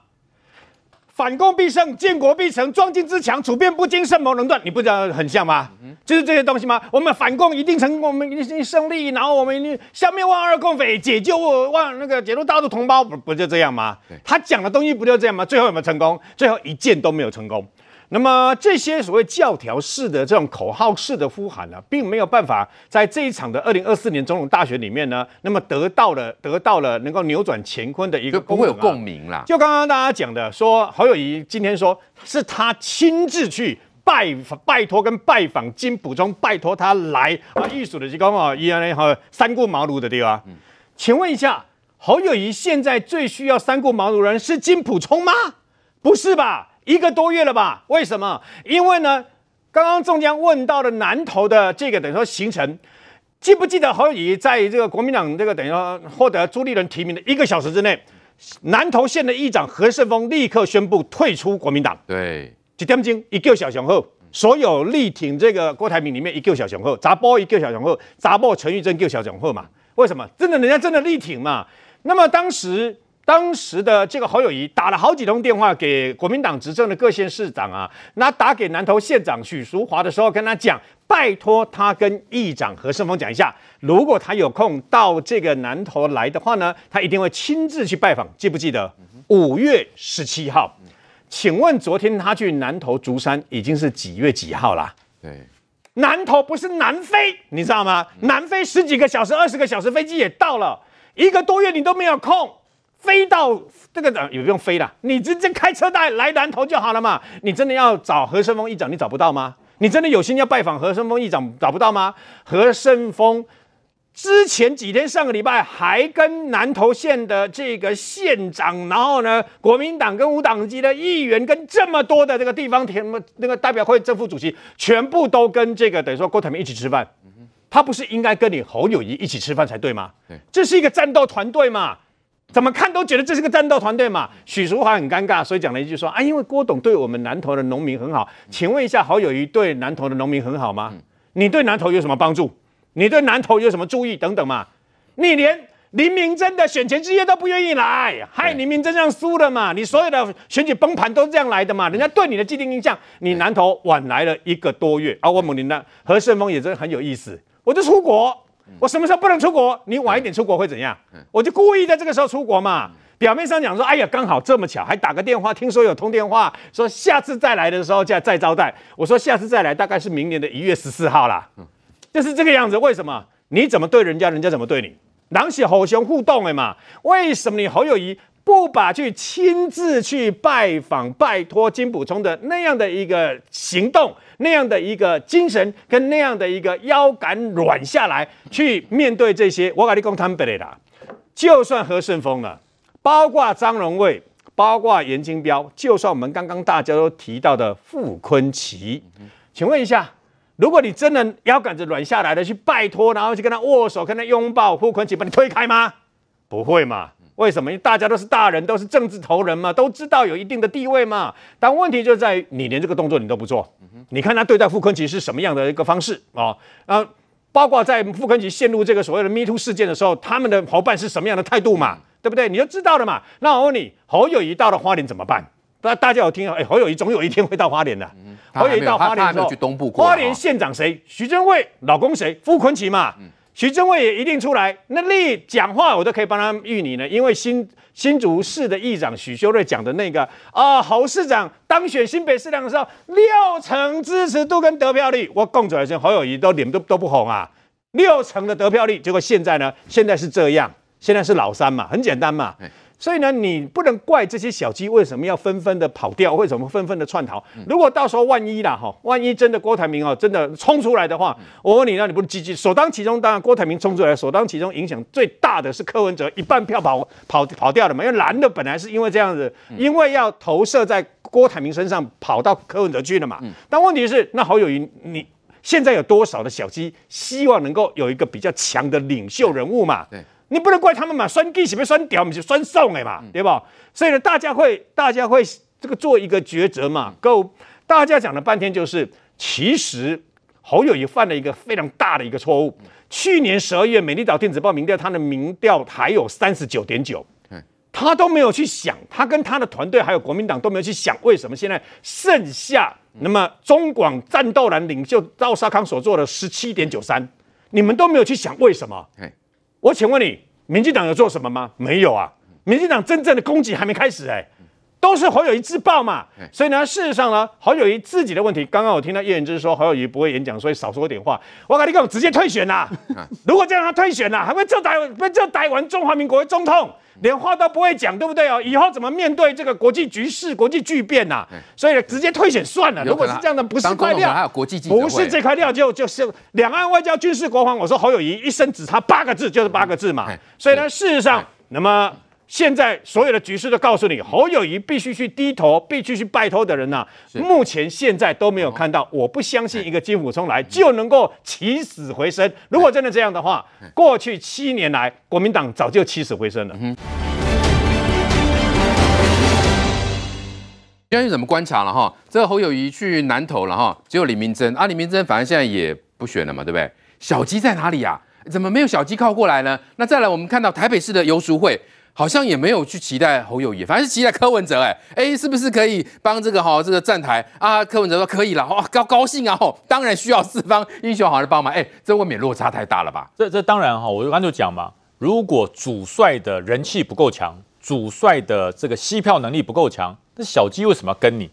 反攻必胜，建国必成，壮进自强，处变不惊，胜谋能断。你不知道很像吗？嗯、就是这些东西吗？我们反攻一定成功，我们一定胜利，然后我们一定消灭万恶共匪，解救万那个解救大陆同胞，不不就这样吗？他讲的东西不就这样吗？最后有没有成功？最后一件都没有成功。那么这些所谓教条式的这种口号式的呼喊呢、啊，并没有办法在这一场的二零二四年总统大选里面呢，那么得到了得到了能够扭转乾坤的一个、啊、不会有共鸣啦。就刚刚大家讲的，说侯友宜今天说是他亲自去拜拜托跟拜访金溥聪，拜托他来啊，艺术的机构啊，一样的哈三顾茅庐的地方。嗯、请问一下，侯友宜现在最需要三顾茅庐的人是金溥聪吗？不是吧？一个多月了吧？为什么？因为呢，刚刚中将问到了南投的这个等于说行程，记不记得侯友宜在这个国民党这个等于说获得朱立伦提名的一个小时之内，南投县的议长何胜峰立刻宣布退出国民党。对，几点钟一救小雄后，所有力挺这个郭台铭里面一救小雄厚，砸波一救小雄厚，砸波陈玉珍救小雄厚嘛？为什么？真的人家真的力挺嘛？那么当时。当时的这个侯友谊打了好几通电话给国民党执政的各县市长啊，那打给南投县长许淑华的时候，跟他讲，拜托他跟议长何胜峰讲一下，如果他有空到这个南投来的话呢，他一定会亲自去拜访。记不记得五月十七号？请问昨天他去南投竹山已经是几月几号啦？对，南投不是南非，你知道吗？南非十几个小时、二十个小时飞机也到了，一个多月你都没有空。飞到这个也不用飞了，你直接开车带来南投就好了嘛。你真的要找何胜峰议长，你找不到吗？你真的有心要拜访何胜峰议长，找不到吗？何胜峰之前几天上个礼拜还跟南投县的这个县长，然后呢，国民党跟无党籍的议员，跟这么多的这个地方田那个代表会正副主席，全部都跟这个等于说郭台铭一起吃饭。他不是应该跟你侯友谊一起吃饭才对吗？对，这是一个战斗团队嘛。怎么看都觉得这是个战斗团队嘛？许淑华很尴尬，所以讲了一句说啊，因为郭董对我们南投的农民很好，请问一下好友谊对南投的农民很好吗？你对南投有什么帮助？你对南投有什么注意等等嘛？你连林明真的选前之夜都不愿意来，害林明真这样输了嘛？你所有的选举崩盘都是这样来的嘛？人家对你的既定印象，你南投晚来了一个多月啊！我们的何胜峰也真的很有意思，我就出国。我什么时候不能出国？你晚一点出国会怎样？我就故意在这个时候出国嘛。表面上讲说，哎呀，刚好这么巧，还打个电话，听说有通电话，说下次再来的时候再再招待。我说下次再来大概是明年的一月十四号啦，就是这个样子。为什么？你怎么对人家，人家怎么对你？狼血吼熊互动哎嘛。为什么你侯友宜？不把去亲自去拜访、拜托金溥聪的那样的一个行动、那样的一个精神，跟那样的一个腰杆软下来，去面对这些，我跟你讲坦白啦，就算何顺峰了，包括张荣卫，包括严金彪，就算我们刚刚大家都提到的傅崐萁，请问一下，如果你真的腰杆子软下来的去拜托，然后去跟他握手、跟他拥抱，傅崐萁把你推开吗？不会嘛？为什么？因为大家都是大人，都是政治头人嘛，都知道有一定的地位嘛。但问题就在于你连这个动作你都不做，你看他对待傅昆奇是什么样的一个方式啊？啊，包括在傅昆奇陷入这个所谓的 Me Too 事件的时候，他们的伙伴是什么样的态度嘛？对不对？你就知道了嘛。那我问你，侯友谊到了花莲怎么办？大大家有听啊？哎，侯友谊总有一天会到花莲的。侯友谊到花莲之后，花莲县长谁？徐榛蔚，老公谁？傅昆奇嘛。徐正伟也一定出来，那立讲话我都可以帮他预你呢，因为新新竹市的议长许修睿讲的那个啊，侯市长当选新北市长的时候，六成支持度跟得票率，我供出来先，侯友谊都脸都都不红啊，六成的得票率，结果现在呢，现在是这样，现在是老三嘛，很简单嘛。所以呢，你不能怪这些小鸡为什么要纷纷的跑掉，为什么纷纷的窜逃？如果到时候万一啦哈，万一真的郭台铭哦真的冲出来的话，我问你，那你不是积极首当其冲？当然郭台铭冲出来，首当其冲影响最大的是柯文哲，一半票跑跑跑掉了嘛？因为蓝的本来是因为这样子，因为要投射在郭台铭身上，跑到柯文哲去了嘛。但问题是，那侯友谊，你现在有多少的小鸡希望能够有一个比较强的领袖人物嘛？对。你不能怪他们嘛，选举是不是选掉，不是选送的嘛，对吧？所以呢，大家会，大家会这个做一个抉择嘛。够，大家讲了半天，就是其实侯友谊犯了一个非常大的一个错误。去年十二月，美丽岛电子报民调，他的民调还有三十九点九，他都没有去想，他跟他的团队还有国民党都没有去想，为什么现在剩下那么中广战斗蓝领袖赵少康所做的十七点九三，你们都没有去想为什么？我请问你，民进党有做什么吗？没有啊，民进党真正的攻击还没开始哎、都是侯友谊自爆嘛。所以呢，事实上呢，侯友谊自己的问题，刚刚我听到叶仁之说侯友谊不会演讲，所以少说点话。我跟你讲，直接退选呐！如果这样他退选呐，还会这台被这台湾中华民国的总统？连话都不会讲，对不对哦？以后怎么面对这个国际局势、国际巨变呐、啊？所以呢，直接退选算了。如果是这样的，不是块料，还有国际不是这块料就就是两岸外交、军事、国防。我说侯友谊一生只差八个字，就是八个字嘛。所以呢，事实上，那么。现在所有的局势都告诉你，侯友谊必须去低头，必须去拜托的人呐、啊，目前现在都没有看到。我不相信一个金溥聪来就能够起死回生。如果真的这样的话，过去七年来国民党早就起死回生了。嗯，将军怎么观察了哈？这个侯友谊去南投了哈，只有李明珍啊，李明珍反正现在也不选了嘛，对不对？小鸡在哪里呀、啊？怎么没有小鸡靠过来呢？那再来，我们看到台北市的游淑慧。好像也没有去期待侯友谊，反正是期待柯文哲、欸，哎哎，是不是可以帮这个哈这个站台啊？柯文哲说可以了，哇，高高兴啊！吼，当然需要四方英雄好人帮忙，哎，这未免落差太大了吧？这这当然哈，我刚就讲嘛，如果主帅的人气不够强，主帅的这个吸票能力不够强，那小鸡为什么要跟你？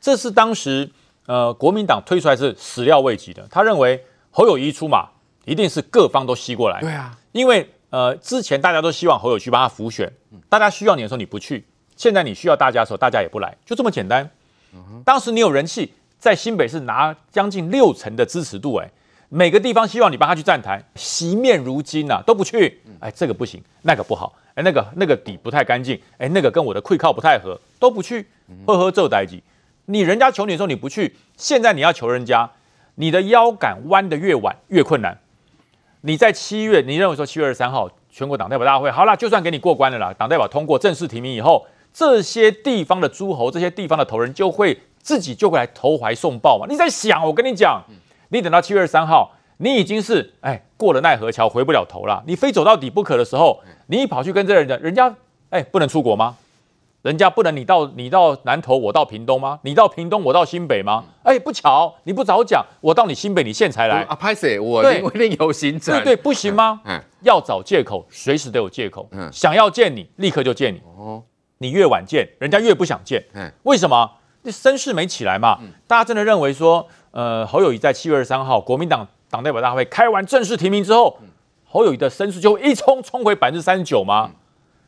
这是当时呃国民党推出来是始料未及的，他认为侯友谊出马，一定是各方都吸过来，对啊，因为。呃，之前大家都希望侯友宜去帮他辅选，大家需要你的时候你不去，现在你需要大家的时候大家也不来，就这么简单。当时你有人气，在新北市拿将近六成的支持度，哎，每个地方希望你帮他去站台，席面如金呐，都不去，哎，这个不行，那个不好，哎，那个那个底不太干净，哎，那个跟我的溃靠不太合，都不去，呵呵，这代志。你人家求你的时候你不去，现在你要求人家，你的腰杆弯得越晚越困难。你在七月，你认为说七月二十三号全国党代表大会好了，就算给你过关了啦，党代表通过正式提名以后，这些地方的诸侯，这些地方的头人就会自己就会来投怀送抱嘛。你在想，我跟你讲，(laughs) 你等到七月二十三号，你已经是哎过了奈何桥回不了头了，你非走到底不可的时候，你一跑去跟这人家，人家哎不能出国吗？人家不能你到你到南投，我到屏东吗？你到屏东，我到新北吗？哎、欸，不巧，你不早讲，我到你新北，你现才来啊？拍谁，我一定有行程，对对，不行吗？嗯，要找借口，随时都有借口。嗯，想要见你，立刻就见你。哦，你越晚见，人家越不想见。嗯，为什么？这声势没起来嘛。嗯，大家真的认为说，呃，侯友宜在七月二十三号国民党党代表大会开完正式提名之后，侯友宜的声势就一冲冲回百分之三十九吗？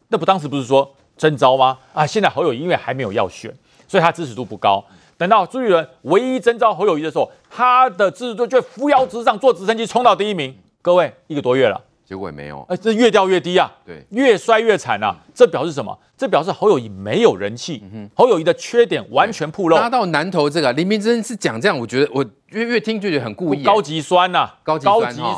那不当时不是说？征召吗？啊，现在侯友谊因为还没有要选，所以他支持度不高。等到朱立伦唯一征召侯友谊的时候，他的支持度就扶摇直上，坐直升机冲到第一名。各位，一个多月了，结果也没有，哎，这越掉越低啊，对，越摔越惨啊。这表示什么？这表示侯友谊没有人气，侯友谊的缺点完全暴露。拉到南投这个林明真是讲这样，我觉得我越越听就觉得很故意，高级酸呐，高级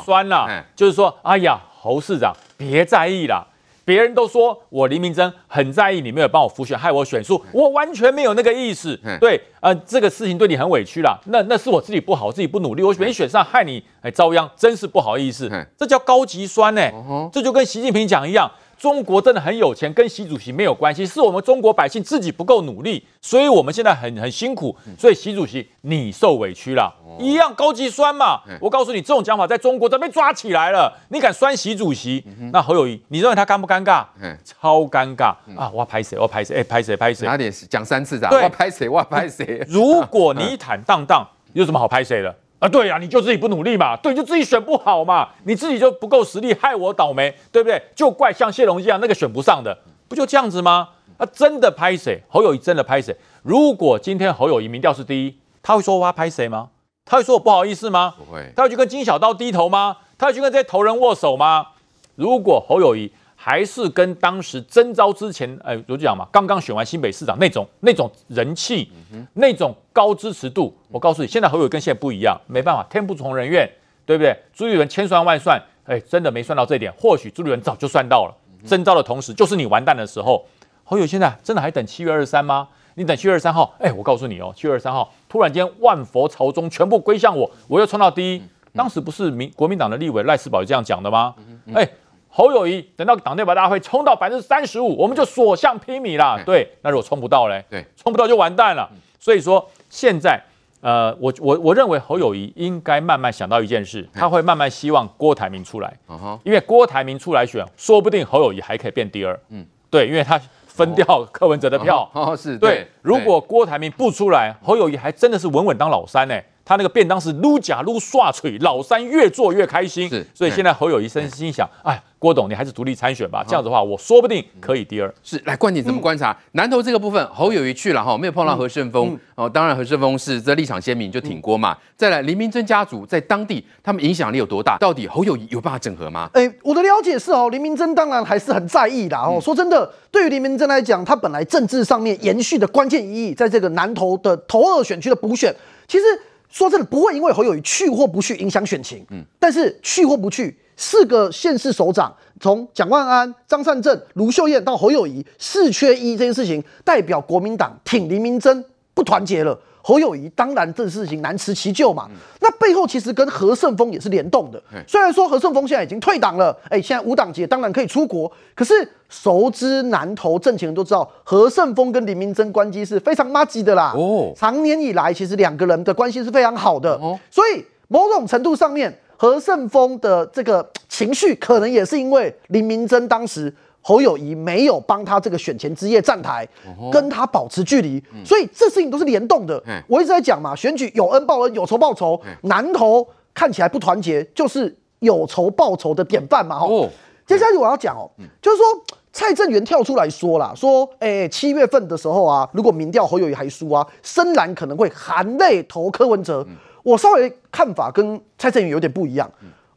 酸呐，就是说，哎呀，侯市长别在意啦。别人都说我林明珍很在意你没有帮我复选，害我选输，我完全没有那个意思。对，呃，这个事情对你很委屈啦。那那是我自己不好，我自己不努力，我没选上，害你哎遭殃，真是不好意思。这叫高级酸呢、欸，这就跟习近平讲一样。中国真的很有钱，跟习主席没有关系，是我们中国百姓自己不够努力，所以我们现在很很辛苦。所以习主席你受委屈了，一样高级酸嘛。我告诉你，这种讲法在中国都被抓起来了。你敢酸习主席？那侯友谊，你认为他尴不尴尬？超尴尬啊！我要拍谁？我要拍谁？哎，拍谁？拍谁？拿点讲三次的。对，我要拍谁？我要拍谁？如果 (laughs) 你坦荡荡，有什么好拍谁的？啊，对呀、啊，你就自己不努力嘛，对，就自己选不好嘛，你自己就不够实力，害我倒霉，对不对？就怪像谢龙一样那个选不上的，不就这样子吗？啊，真的拍谁？侯友宜真的拍谁？如果今天侯友宜民调是第一，他会说我要拍谁吗？他会说我不好意思吗？不会。他会去跟金小刀低头吗？他会去跟这些头人握手吗？如果侯友宜，还是跟当时征召之前，哎，我就讲嘛，刚刚选完新北市长那种那种人气，嗯、哼那种高支持度，我告诉你，现在侯友宜跟现在不一样，没办法，天不从人愿，对不对？朱立伦千算万算，哎，真的没算到这一点，或许朱立伦早就算到了，征召的同时就是你完蛋的时候。侯友宜现在真的还等七月二十三吗？你等七月二十三号，哎，我告诉你哦，七月二十三号突然间万佛朝宗，全部归向我，我又冲到第一。当时不是民国民党的立委赖世宝也这样讲的吗？哎。侯友谊等到党代表大会冲到百分之三十五，我们就所向披靡啦。对，那如果冲不到嘞？对，冲不到就完蛋了。所以说现在，呃，我我我认为侯友谊应该慢慢想到一件事，他会慢慢希望郭台铭出来，因为郭台铭出来选，说不定侯友谊还可以变第二。嗯，对，因为他分掉柯文哲的票。哦，是对。如果郭台铭不出来，侯友谊还真的是稳稳当老三呢。他那个便当是撸假撸刷嘴，老三越做越开心。是，所以现在侯友宜心心想，哎，郭董你还是独立参选吧，这样子的话，我说不定可以第二。是，来观点怎么观察？南投这个部分，侯友谊去了哈，没有碰到何胜峰。哦，当然何胜峰是这立场鲜明，就挺郭嘛。再来林明珍家族在当地，他们影响力有多大？到底侯友宜有办法整合吗？哎，我的了解是哦，林明珍当然还是很在意的哦。说真的，对于林明珍来讲，他本来政治上面延续的关键意义，在这个南投的头二选区的补选，其实。说真的，不会因为侯友谊去或不去影响选情。嗯，但是去或不去，四个县市首长，从蒋万安、张善政、卢秀燕到侯友谊，四缺一这件事情，代表国民党挺林明真不团结了。侯友谊当然这事情难辞其咎嘛，嗯、那背后其实跟何胜峰也是联动的。虽然说何胜峰现在已经退党了，哎，现在无党籍当然可以出国，可是熟知南投政情人都知道，何胜峰跟林明珍关系是非常麻吉的啦。哦，长年以来其实两个人的关系是非常好的。哦，所以某种程度上面，何胜峰的这个情绪可能也是因为林明珍当时。侯友谊没有帮他这个选前之夜站台，跟他保持距离，所以这事情都是联动的。我一直在讲嘛，选举有恩报恩，有仇报仇。南投看起来不团结，就是有仇报仇的典范嘛。哦，接下来我要讲哦，就是说蔡正元跳出来说啦，说，哎，七月份的时候啊，如果民调侯友谊还输啊，深蓝可能会含泪投柯文哲。我稍微看法跟蔡正元有点不一样。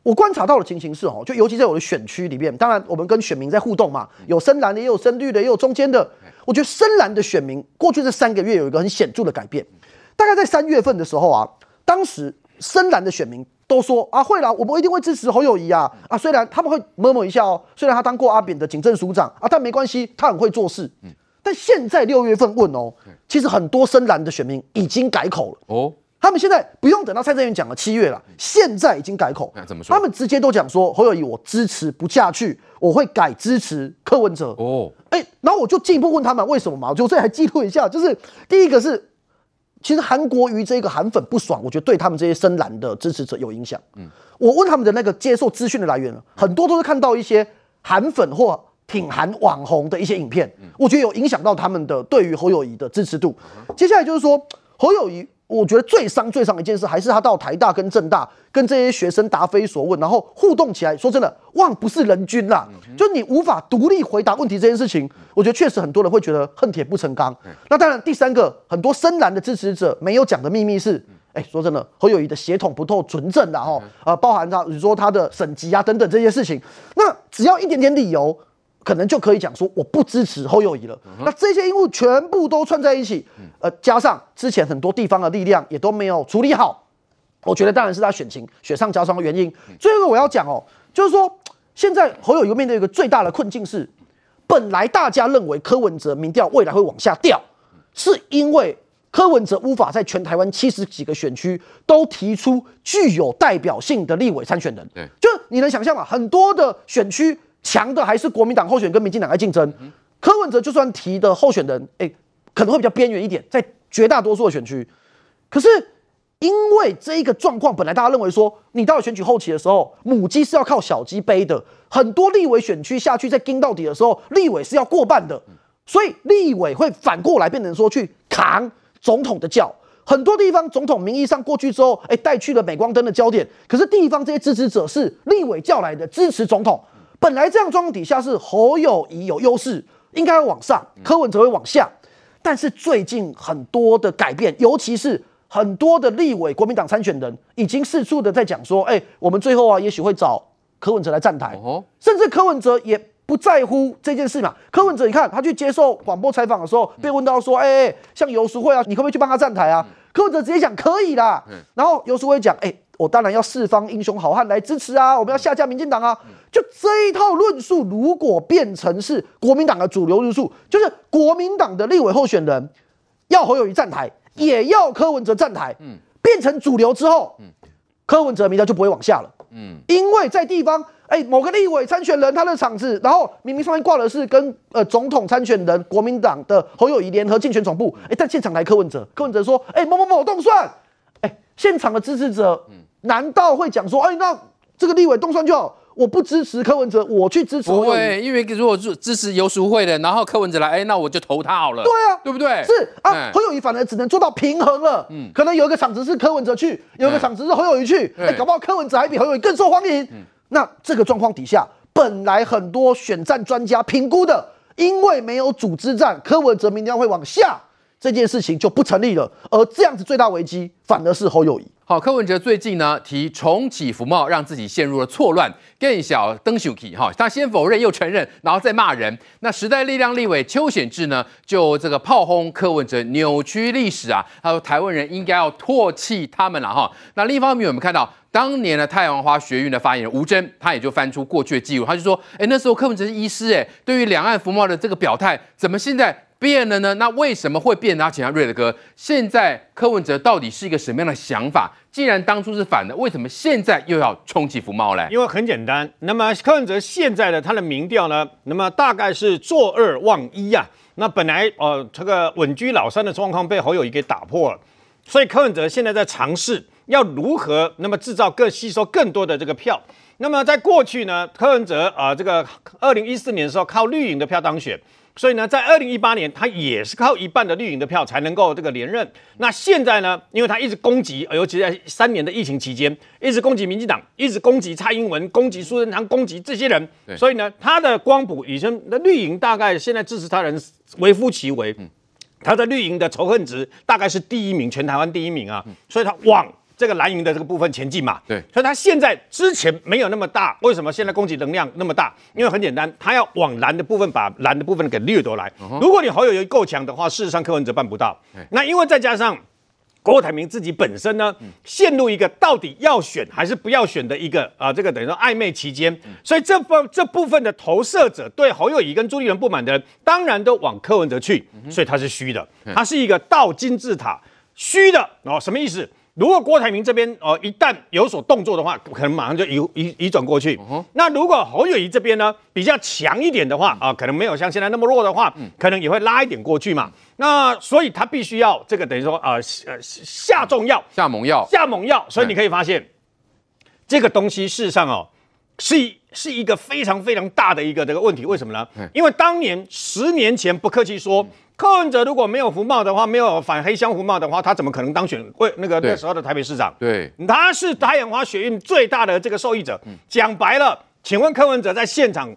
我观察到的情形是哦，就尤其在我的选区里面，当然我们跟选民在互动嘛，有深蓝的，也有深绿的，也有中间的。我觉得深蓝的选民过去这三个月有一个很显著的改变。大概在三月份的时候啊，当时深蓝的选民都说啊，会啦，我们一定会支持侯友谊啊啊，虽然他们会 murmur 一下哦，虽然他当过阿扁的警政署长啊，但没关系，他很会做事。但现在六月份问哦，其实很多深蓝的选民已经改口了哦。他们现在不用等到蔡正元讲了七月了，现在已经改口。怎么说？他们直接都讲说侯友谊我支持不下去，我会改支持柯文哲。哦，哎，然后我就进一步问他们为什么嘛？我就这还记录一下，就是第一个是，其实韩国瑜这个韩粉不爽，我觉得对他们这些深蓝的支持者有影响。嗯，我问他们的那个接受资讯的来源，很多都是看到一些韩粉或挺韩网红的一些影片，我觉得有影响到他们的对于侯友谊的支持度。接下来就是说侯友宜。我觉得最伤最伤的一件事，还是他到台大跟政大跟这些学生答非所问，然后互动起来。说真的，望不是人君啦，就你无法独立回答问题这件事情，我觉得确实很多人会觉得恨铁不成钢。那当然，第三个，很多深蓝的支持者没有讲的秘密是，哎，说真的，侯友谊的血统不透纯正的哈，呃，包含他你说他的省级啊等等这些事情，那只要一点点理由，可能就可以讲说我不支持侯友宜了。那这些因素全部都串在一起，呃，加上之前很多地方的力量也都没有处理好，我觉得当然是他选情雪上加霜的原因。最后一个我要讲哦，就是说现在侯友宜面对一个最大的困境是，本来大家认为柯文哲民调未来会往下掉，是因为。柯文哲无法在全台湾七十几个选区都提出具有代表性的立委参选人，对，就你能想象吗？很多的选区强的还是国民党候选人跟民进党来竞争。柯文哲就算提的候选人，哎、可能会比较边缘一点，在绝大多数的选区。可是因为这一个状况，本来大家认为说，你到了选举后期的时候，母鸡是要靠小鸡背的，很多立委选区下去再盯到底的时候，立委是要过半的，所以立委会反过来变成说去扛。总统的轿，很多地方总统名义上过去之后，哎，带去了镁光灯的焦点。可是地方这些支持者是立委叫来的支持总统，本来这样状况底下是侯友谊有优势，应该会往上，柯文哲会往下。但是最近很多的改变，尤其是很多的立委国民党参选人已经四处的在讲说，哎，我们最后啊，也许会找柯文哲来站台，甚至柯文哲也。不在乎这件事嘛？柯文哲，你看他去接受广播采访的时候，被问到说：“哎、欸，像游淑慧啊，你可不可以去帮他站台啊？”柯文哲直接讲：“可以啦。”然后游淑慧讲：“哎、欸，我当然要四方英雄好汉来支持啊，我们要下架民进党啊。”就这一套论述，如果变成是国民党的主流论述，就是国民党的立委候选人要侯友谊站台，也要柯文哲站台，变成主流之后，嗯柯文哲民调就不会往下了。嗯，因为在地方。哎，某个立委参选人他的场子，然后明明上面挂的是跟呃总统参选人国民党的侯友谊联合竞选总部，哎，但现场来柯文哲，柯文哲说，哎，某某某动算，哎，现场的支持者难道会讲说，哎，那这个立委动算就好，我不支持柯文哲，我去支持。不会，因为如果是支持游淑慧的，然后柯文哲来，哎，那我就投他好了。对啊，对不对？是啊，侯友宜反而只能做到平衡了。嗯，可能有一个场子是柯文哲去，有一个场子是侯友宜去，哎，搞不好柯文哲还比侯友宜更受欢迎。嗯。那这个状况底下，本来很多选战专家评估的，因为没有组织战，柯文哲明天会往下，这件事情就不成立了。而这样子最大危机，反而是侯友宜。好，柯文哲最近呢提重启服贸，让自己陷入了错乱，更小登秀气哈，他先否认又承认，然后再骂人。那时代力量立委邱显智呢，就这个炮轰柯文哲扭曲历史啊，他说台湾人应该要唾弃他们了哈。那另一方面，我们看到。当年的太阳花学运的发言人吴峥，他也就翻出过去的记录，他就说：“哎，那时候柯文哲是医师，哎，对于两岸服贸的这个表态，怎么现在变了呢？那为什么会变？他请瑞德哥，现在柯文哲到底是一个什么样的想法？既然当初是反的，为什么现在又要重启服贸嘞？因为很简单，那么柯文哲现在的他的民调呢，那么大概是坐二望一、啊。那本来呃这个稳居老三的状况被侯友宜给打破了，所以柯文哲现在在尝试。要如何那么制造更吸收更多的这个票？那么在过去呢，柯文哲啊，这个二零一四年的时候靠绿营的票当选，所以呢，在二零一八年他也是靠一半的绿营的票才能够这个连任。那现在呢，因为他一直攻击，尤其在三年的疫情期间，一直攻击民进党，一直攻击蔡英文，攻击苏贞昌，攻击这些人，所以呢，他的光谱已经那绿营大概现在支持他人微乎其微，他在绿营的仇恨值大概是第一名，全台湾第一名啊，所以他往。这个蓝营的这个部分前进嘛，对，所以他现在之前没有那么大，为什么现在攻击能量那么大？因为很简单，他要往蓝的部分把蓝的部分给掠夺来。Uh huh. 如果你侯友宜够强的话，事实上柯文哲办不到。Uh. 那因为再加上郭台铭自己本身呢，陷入一个到底要选还是不要选的一个啊，这个等于说暧昧期间，uh. 所以这部这部分的投射者对侯友宜跟朱立伦不满的人，当然都往柯文哲去，所以他是虚的，他是一个倒金字塔，虚的哦，什么意思？如果郭台铭这边哦、呃、一旦有所动作的话，可能马上就移移移转过去。Uh. 那如果侯友宜这边呢比较强一点的话啊、呃，可能没有像现在那么弱的话，可能也会拉一点过去嘛。那所以他必须要这个等于说呃呃下重药下猛药下猛药。所以你可以发现、嗯、这个东西事实上哦是是一个非常非常大的一个这个问题。为什么呢？嗯、因为当年十年前不客气说。嗯柯文哲如果没有福茂的话，没有反黑箱福茂的话，他怎么可能当选为那个那时候的台北市长？对，他是台眼花学运最大的这个受益者。讲、嗯、白了，请问柯文哲在现场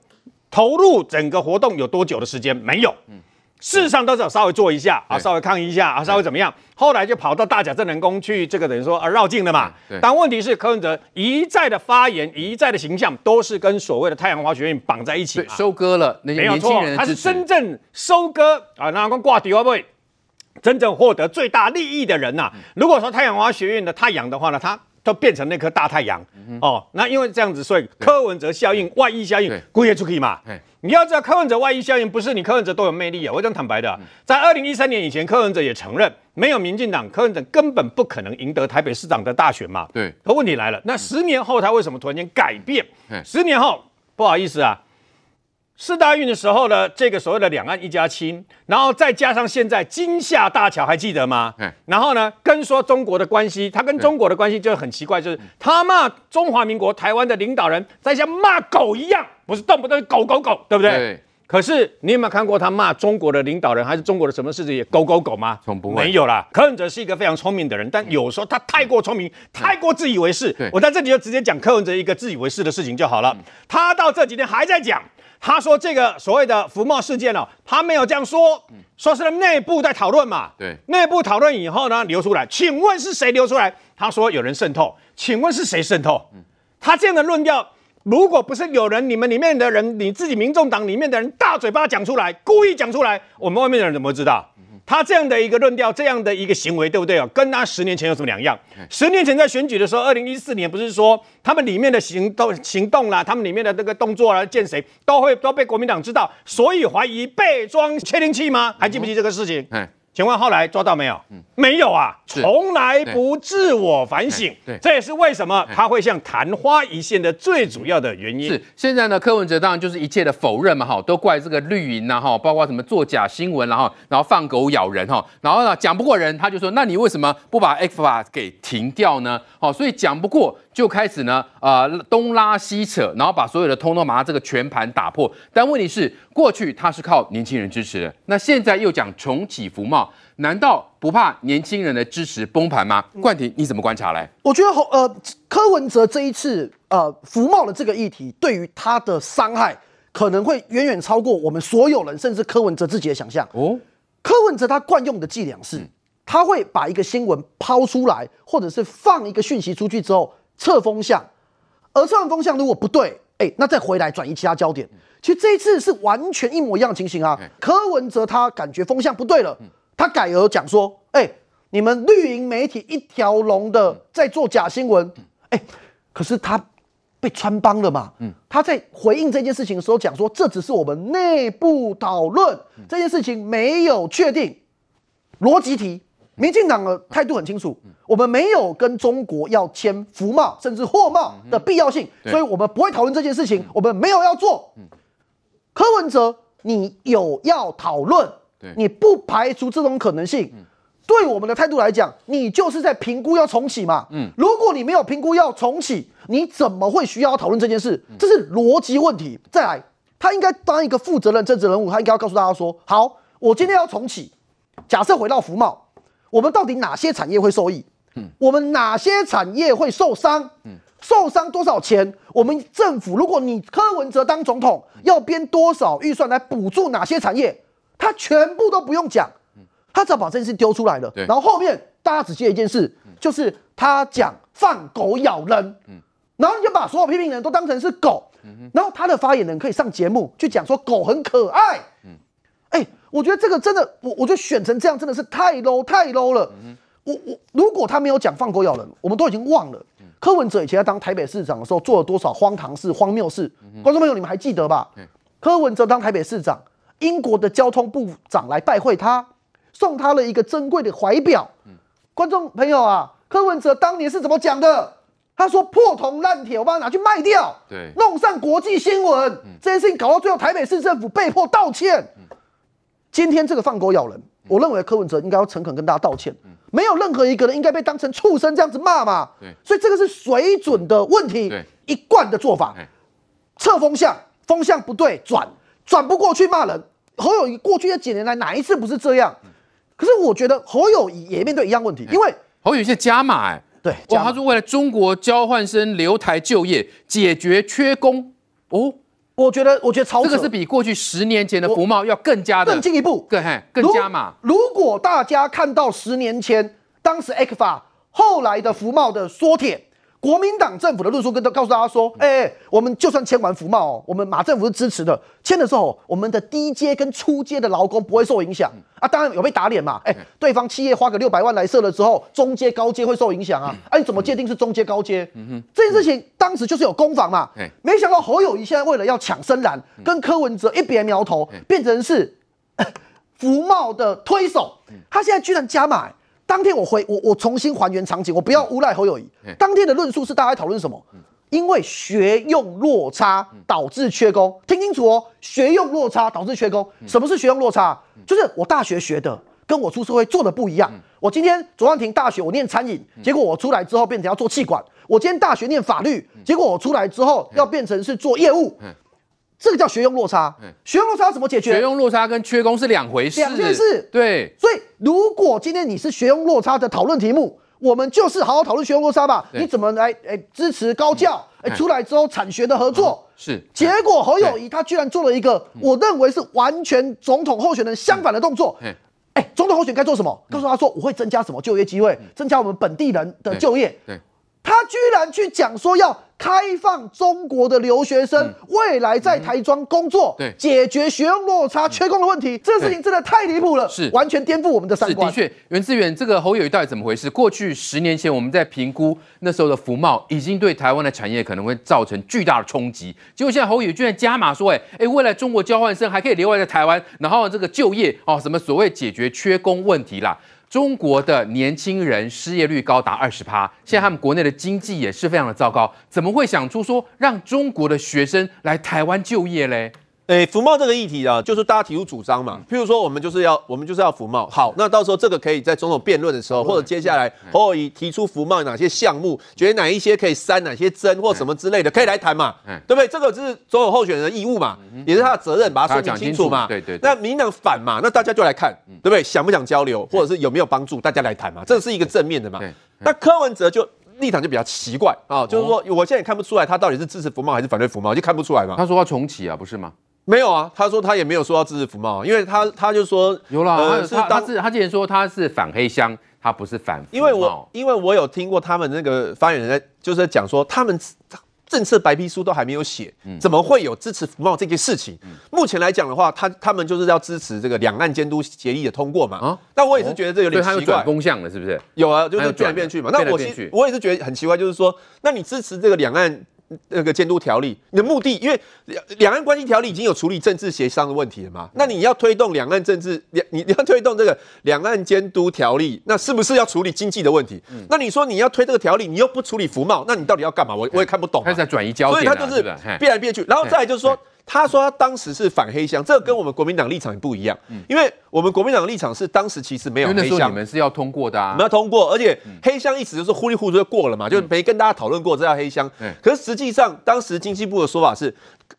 投入整个活动有多久的时间？没有。嗯、事实上都是有稍微做一下啊，稍微抗议一下啊，稍微怎么样，后来就跑到大甲镇澜宫去，这个等于说啊绕境了嘛。对。但问题是柯文哲一再的发言，一再的形象，都是跟所谓的太阳花学院绑在一起。对收割了那些没有年轻错，他是真正收割啊，那光挂底会真正获得最大利益的人呐、嗯。如果说太阳花学院的太阳的话呢，他都变成那颗大太阳、嗯哦。那因为这样子，所以柯文哲效应、外溢效应对故意出去嘛。你要知道，柯文哲外溢效应不是你柯文哲都有魅力啊。我讲坦白的啊，在二零一三年以前，柯文哲也承认，没有民进党，柯文哲根本不可能赢得台北市长的大选嘛。对，可问题来了，那十年后他为什么突然间改变嗯？十年后，不好意思啊。四大运的时候呢，这个所谓的两岸一家亲，然后再加上现在金厦大桥，还记得吗嗯？然后呢，跟说中国的关系，他跟中国的关系就很奇怪，就是他骂中华民国台湾的领导人，在像骂狗一样，不是动不动狗狗狗，对不对？对可是你有没有看过他骂中国的领导人，还是中国的什么事情也狗狗狗吗？从不会没有啦。柯文哲是一个非常聪明的人，但有时候他太过聪明，太过自以为是对。我在这里就直接讲柯文哲一个自以为是的事情就好了。他到这几天还在讲，他说这个所谓的福茂事件哦，他没有这样说，说是内部在讨论嘛。对内部讨论以后呢，流出来，请问是谁流出来？他说有人渗透，请问是谁渗透？他这样的论调，如果不是有人你们里面的人，你自己民众党里面的人大嘴巴讲出来，故意讲出来，我们外面的人怎么会知道？他这样的一个论调，这样的一个行为，对不对哦？跟他十年前有什么两样？十年前在选举的时候，二零一四年不是说他们里面的行动行动啦，他们里面的那个动作啦，见谁都会都被国民党知道，所以怀疑被装窃听器吗？还记不记得这个事情？嗯，请问后来抓到没有？没有啊，是从来不自我反省。对对这也是为什么他会像昙花一现的最主要的原因。是现在呢，柯文哲当然就是一切的否认嘛，哈，都怪这个绿营呐，哈，包括什么作假新闻，然后然后放狗咬人，哈，然后呢讲不过人，他就说，那你为什么不把 X 法给停掉呢？好，所以讲不过就开始呢，呃，东拉西扯，然后把所有的通通把它这个全盘打破。但问题是，过去他是靠年轻人支持的，那现在又讲重启服贸，难道不怕年轻人的支持崩盘吗？冠廷，你怎么观察嘞？我觉得侯呃柯文哲这一次呃服贸的这个议题，对于他的伤害可能会远远超过我们所有人，甚至柯文哲自己的想象。哦，柯文哲他惯用的伎俩是，他会把一个新闻抛出来，或者是放一个讯息出去之后测风向，而测完风向如果不对，哎，那再回来转移其他焦点。其实这一次是完全一模一样的情形啊。柯文哲他感觉风向不对了，他改而讲说，哎，你们绿营媒体一条龙的在做假新闻，哎，可是他被穿帮了嘛。他在回应这件事情的时候讲说，这只是我们内部讨论，这件事情没有确定。逻辑题，民进党的态度很清楚，我们没有跟中国要签服贸甚至货贸的必要性，所以我们不会讨论这件事情，我们没有要做。柯文哲，你有要讨论对，你不排除这种可能性。对我们的态度来讲，你就是在评估要重启嘛。嗯，如果你没有评估要重启，你怎么会需要讨论这件事？这是逻辑问题。再来，他应该当一个负责任政治人物，他应该要告诉大家说：好，我今天要重启。假设回到福茂，我们到底哪些产业会受益？我们哪些产业会受伤？受伤多少钱？我们政府，如果你柯文哲当总统，要编多少预算来补助哪些产业？他全部都不用讲，他只要把这件事丢出来了。然后后面大家只记得一件事，就是他讲放狗咬人，然后你就把所有批评人都当成是狗，然后他的发言人可以上节目去讲说狗很可爱。哎、我觉得这个真的，我我觉得选成这样真的是太 low 太 low 了。我我如果他没有讲放狗咬人，我们都已经忘了。柯文哲以前在当台北市长的时候做了多少荒唐事、荒谬事，观众朋友你们还记得吧？柯文哲当台北市长，英国的交通部长来拜会他，送他了一个珍贵的怀表。嗯观众朋友啊，柯文哲当年是怎么讲的？他说破铜烂铁，我把它拿去卖掉，对弄上国际新闻，这件事情搞到最后，台北市政府被迫道歉。今天这个放狗咬人，我认为柯文哲应该要诚恳跟大家道歉。没有任何一个人应该被当成畜生这样子骂嘛。对所以这个是水准的问题对，一贯的做法哎。测风向，风向不对，转转不过去骂人。侯友谊过去这几年来哪一次不是这样？可是我觉得侯友谊也面对一样问题，因为侯友宜是加码哎，对，哇，他说为了中国交换生留台就业，解决缺工哦，我觉得，我觉得这个是比过去十年前的福茂要更加的更进一步，更嘿更加嘛。如果大家看到十年前当时 ECFA 后来的福茂的缩帖。国民党政府的论述跟都告诉大家说，哎、欸，我们就算签完服贸哦，我们马政府是支持的。签的时候，我们的低阶跟初阶的劳工不会受影响啊。当然有被打脸嘛，哎、欸，对方企业花个六百万来设了之后，中阶高阶会受影响啊。啊，你怎么界定是中阶高阶？这件事情当时就是有攻防嘛。没想到侯友谊现在为了要抢深蓝，跟柯文哲一别苗头，变成是服贸的推手。他现在居然加码。当天我回我我重新还原场景，我不要诬赖侯友宜。当天的论述是大家在讨论什么？因为学用落差导致缺工，听清楚哦，学用落差导致缺工。什么是学用落差？就是我大学学的跟我出社会做的不一样。我今天卓冠廷大学我念餐饮，结果我出来之后变成要做气管。我今天大学念法律，结果我出来之后要变成是做业务。这个叫学用落差，学用落差怎么解决？学用落差跟缺工是两回事，两件事。对，所以如果今天你是学用落差的讨论题目，我们就是好好讨论学用落差吧。你怎么来诶支持高教？诶出来之后产学的合作是。结果侯友谊他居然做了一个我认为是完全总统候选人相反的动作。哎，总统候选人该做什么？告诉他说我会增加什么就业机会，增加我们本地人的就业。对，他居然去讲说要。开放中国的留学生未来在台庄工作，对，解决学用落差、缺工的问题，这个事情真的太离谱了，是完全颠覆我们的三观。的确，袁志远，这个侯友谊到底怎么回事？过去十年前我们在评估那时候的服贸，已经对台湾的产业可能会造成巨大的冲击。结果现在侯友宜居然加码说，哎哎，未来中国交换生还可以留在台湾，然后这个就业哦，什么所谓解决缺工问题啦。中国的年轻人失业率高达二十趴，现在他们国内的经济也是非常的糟糕，怎么会想出说让中国的学生来台湾就业嘞？诶，服贸这个议题啊，就是大家提出主张嘛。譬如说，我们就是要我们就是要服贸。好，那到时候这个可以在总统辩论的时候，或者接下来侯友宜提出服贸哪些项目，觉得哪一些可以删，哪些增或什么之类的，可以来谈嘛。对不对？这个是总统候选人的义务嘛，也是他的责任，把它说明清楚嘛。对对。那民进党反嘛，那大家就来看，对不对？想不想交流，或者是有没有帮助，大家来谈嘛。这是一个正面的嘛。那柯文哲就立场就比较奇怪啊，就是说我现在也看不出来他到底是支持服贸还是反对服贸，就看不出来嘛。他说要重启啊，不是吗？没有啊，他说他也没有说要支持服贸，因为他他就说有啦，呃、他他是他之前说他是反黑箱，他不是反。因为我因为我有听过他们那个发言人在就是在讲说，他们政策白皮书都还没有写，怎么会有支持服贸这件事情？嗯、目前来讲的话，他他们就是要支持这个两岸监督协议的通过嘛。啊，但我也是觉得这有点奇怪，哦、他转风向了是不是？有啊，就是变来变去嘛。那我我也是觉得很奇怪，就是说，那你支持这个两岸？那个监督条例，你的目的，因为两两岸关系条例已经有处理政治协商的问题了嘛？那你要推动两岸政治，两你你要推动这个两岸监督条例，那是不是要处理经济的问题？嗯、那你说你要推这个条例，你又不处理服贸，那你到底要干嘛？我我也看不懂、啊。他在转移焦点、啊，所以他就是变来变去，然后再来就是说。他说他当时是反黑箱，这个跟我们国民党立场也不一样，因为我们国民党立场是当时其实没有黑箱，你们是要通过的啊，我们要通过，而且黑箱一直就是糊里糊涂就过了嘛，就没跟大家讨论过这叫黑箱。可是实际上当时经济部的说法是，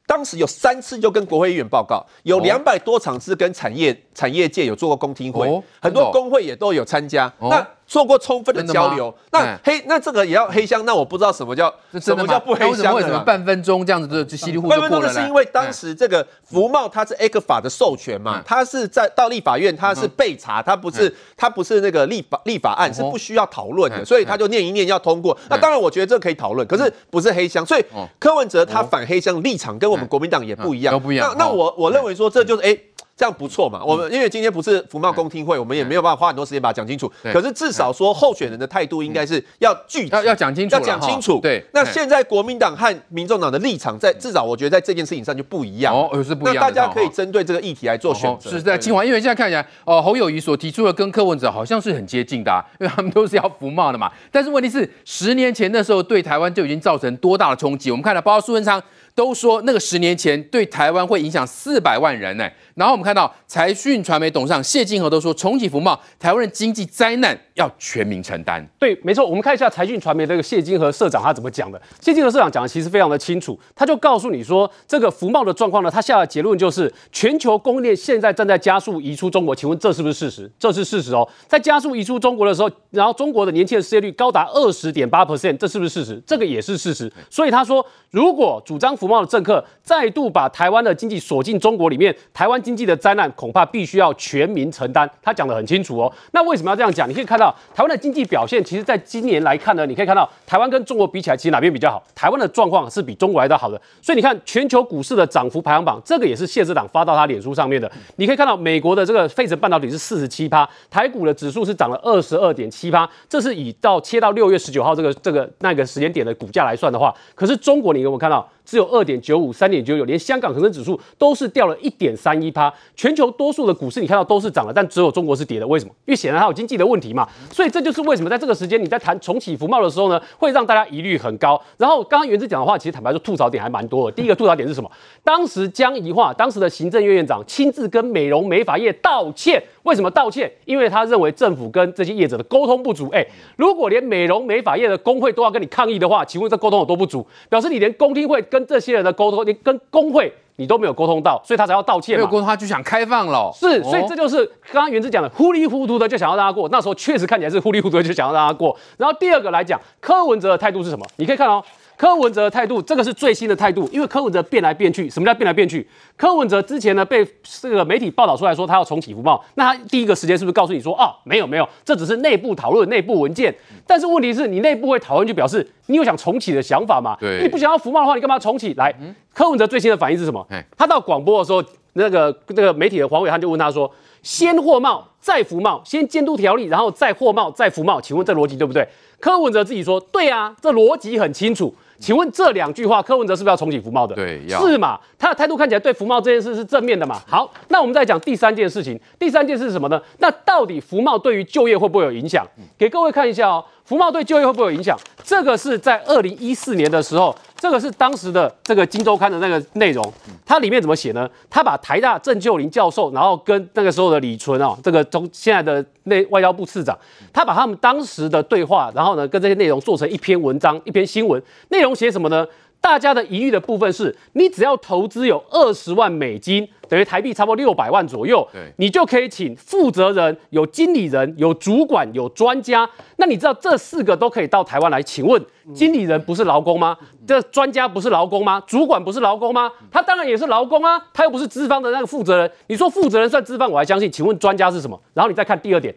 当时有三次就跟国会议员报告，有两百多场次跟产业产业界有做过公听会，很多工会也都有参加。那做过充分的交流，那黑那这个也要黑箱，那我不知道什么叫什么叫不黑箱？为什么半分钟这样子就就稀里糊涂？半分钟是因为当时这个福茂它是 ECFA 的授权嘛，它是在到立法院它是被查，它不是它不是那个立法立法案是不需要讨论的，所以他就念一念要通过。那当然我觉得这可以讨论，可是不是黑箱，所以柯文哲他反黑箱立场跟我们国民党也不一样，都不一样。那那我我认为说这就是哎。这样不错嘛？我们因为今天不是服贸公听会，我们也没有办法花很多时间把它讲清楚。可是至少说候选人的态度应该是要具体，要要讲清楚，要讲清楚。对。那现在国民党和民众党的立场，在至少我觉得在这件事情上就不一样。哦，是不一样。那大家可以针对这个议题来做选择。是在清华，因为现在看起来，哦，侯友谊所提出的跟柯文哲好像是很接近的，因为他们都是要服贸的嘛。但是问题是，十年前的时候对台湾就已经造成多大的冲击？我们看到，包括苏文昌都说，那个十年前对台湾会影响四百万人呢。然后我们看到财讯传媒董事长谢金河都说，重启福茂，台湾的经济灾难要全民承担。对，没错。我们看一下财讯传媒这个谢金河社长他怎么讲的。谢金河社长讲的其实非常的清楚，他就告诉你说，这个福茂的状况呢，他下的结论就是全球供应链现在正在加速移出中国。请问这是不是事实？这是事实哦。在加速移出中国的时候，然后中国的年轻人失业率高达二十点八 percent，这是不是事实？这个也是事实。所以他说，如果主张福贸的政客，再度把台湾的经济锁进中国里面，台湾经济的灾难恐怕必须要全民承担。他讲得很清楚哦。那为什么要这样讲？你可以看到台湾的经济表现，其实在今年来看呢，你可以看到台湾跟中国比起来，其实哪边比较好？台湾的状况是比中国来得好的。所以你看全球股市的涨幅排行榜，这个也是谢市长发到他脸书上面的。你可以看到美国的这个费城半导体是四十七趴，台股的指数是涨了二十二点七趴，这是以到切到六月十九号这个这个那个时间点的股价来算的话，可是中国你有没有看到？只有二点九五、三点九九，连香港恒生指数都是掉了一点三一趴。全球多数的股市你看到都是涨了，但只有中国是跌的。为什么？因为显然它有经济的问题嘛。所以这就是为什么在这个时间你在谈重启服贸的时候呢，会让大家疑虑很高。然后刚刚元之讲的话，其实坦白说吐槽点还蛮多的。第一个吐槽点是什么？当时江宜桦当时的行政院院长亲自跟美容美发业道歉。为什么道歉？因为他认为政府跟这些业者的沟通不足。哎，如果连美容美发业的工会都要跟你抗议的话，请问这沟通有多不足？表示你连公听会跟这些人的沟通，连跟工会你都没有沟通到，所以他才要道歉嘛。没有沟通，他就想开放了。是，所以这就是刚刚原子讲的糊里糊涂的就想要让他过。那时候确实看起来是糊里糊涂的就想要让他过。然后第二个来讲，柯文哲的态度是什么？你可以看哦。柯文哲的态度，这个是最新的态度，因为柯文哲变来变去。什么叫变来变去？柯文哲之前呢被这个媒体报道出来说他要重启福茂，那他第一个时间是不是告诉你说啊、哦、没有没有，这只是内部讨论、内部文件。但是问题是你内部会讨论，就表示你有想重启的想法嘛？对，你不想要福茂的话，你干嘛重启？来，柯文哲最新的反应是什么？他到广播的时候，那个那个媒体的黄伟汉就问他说：先货贸再服贸，先监督条例，然后再货贸再服贸，请问这逻辑对不对？柯文哲自己说对啊，这逻辑很清楚。请问这两句话，柯文哲是不是要重启福茂的？对，是嘛？他的态度看起来对福茂这件事是正面的嘛？好，那我们再讲第三件事情。第三件事是什么呢？那到底福茂对于就业会不会有影响？给各位看一下哦。福茂对就业会不会有影响？这个是在二零一四年的时候，这个是当时的这个《金周刊》的那个内容。它里面怎么写呢？他把台大郑秀林教授，然后跟那个时候的李纯啊，这个中现在的内外交部次长，他把他们当时的对话，然后呢跟这些内容做成一篇文章，一篇新闻。内容写什么呢？大家的疑虑的部分是，你只要投资有二十万美金，等于台币差不多六百万左右，你就可以请负责人、有经理人、有主管、有专家。那你知道这四个都可以到台湾来？请问，经理人不是劳工吗？这专家不是劳工吗？主管不是劳工吗？他当然也是劳工啊，他又不是资方的那个负责人。你说负责人算资方，我还相信。请问专家是什么？然后你再看第二点，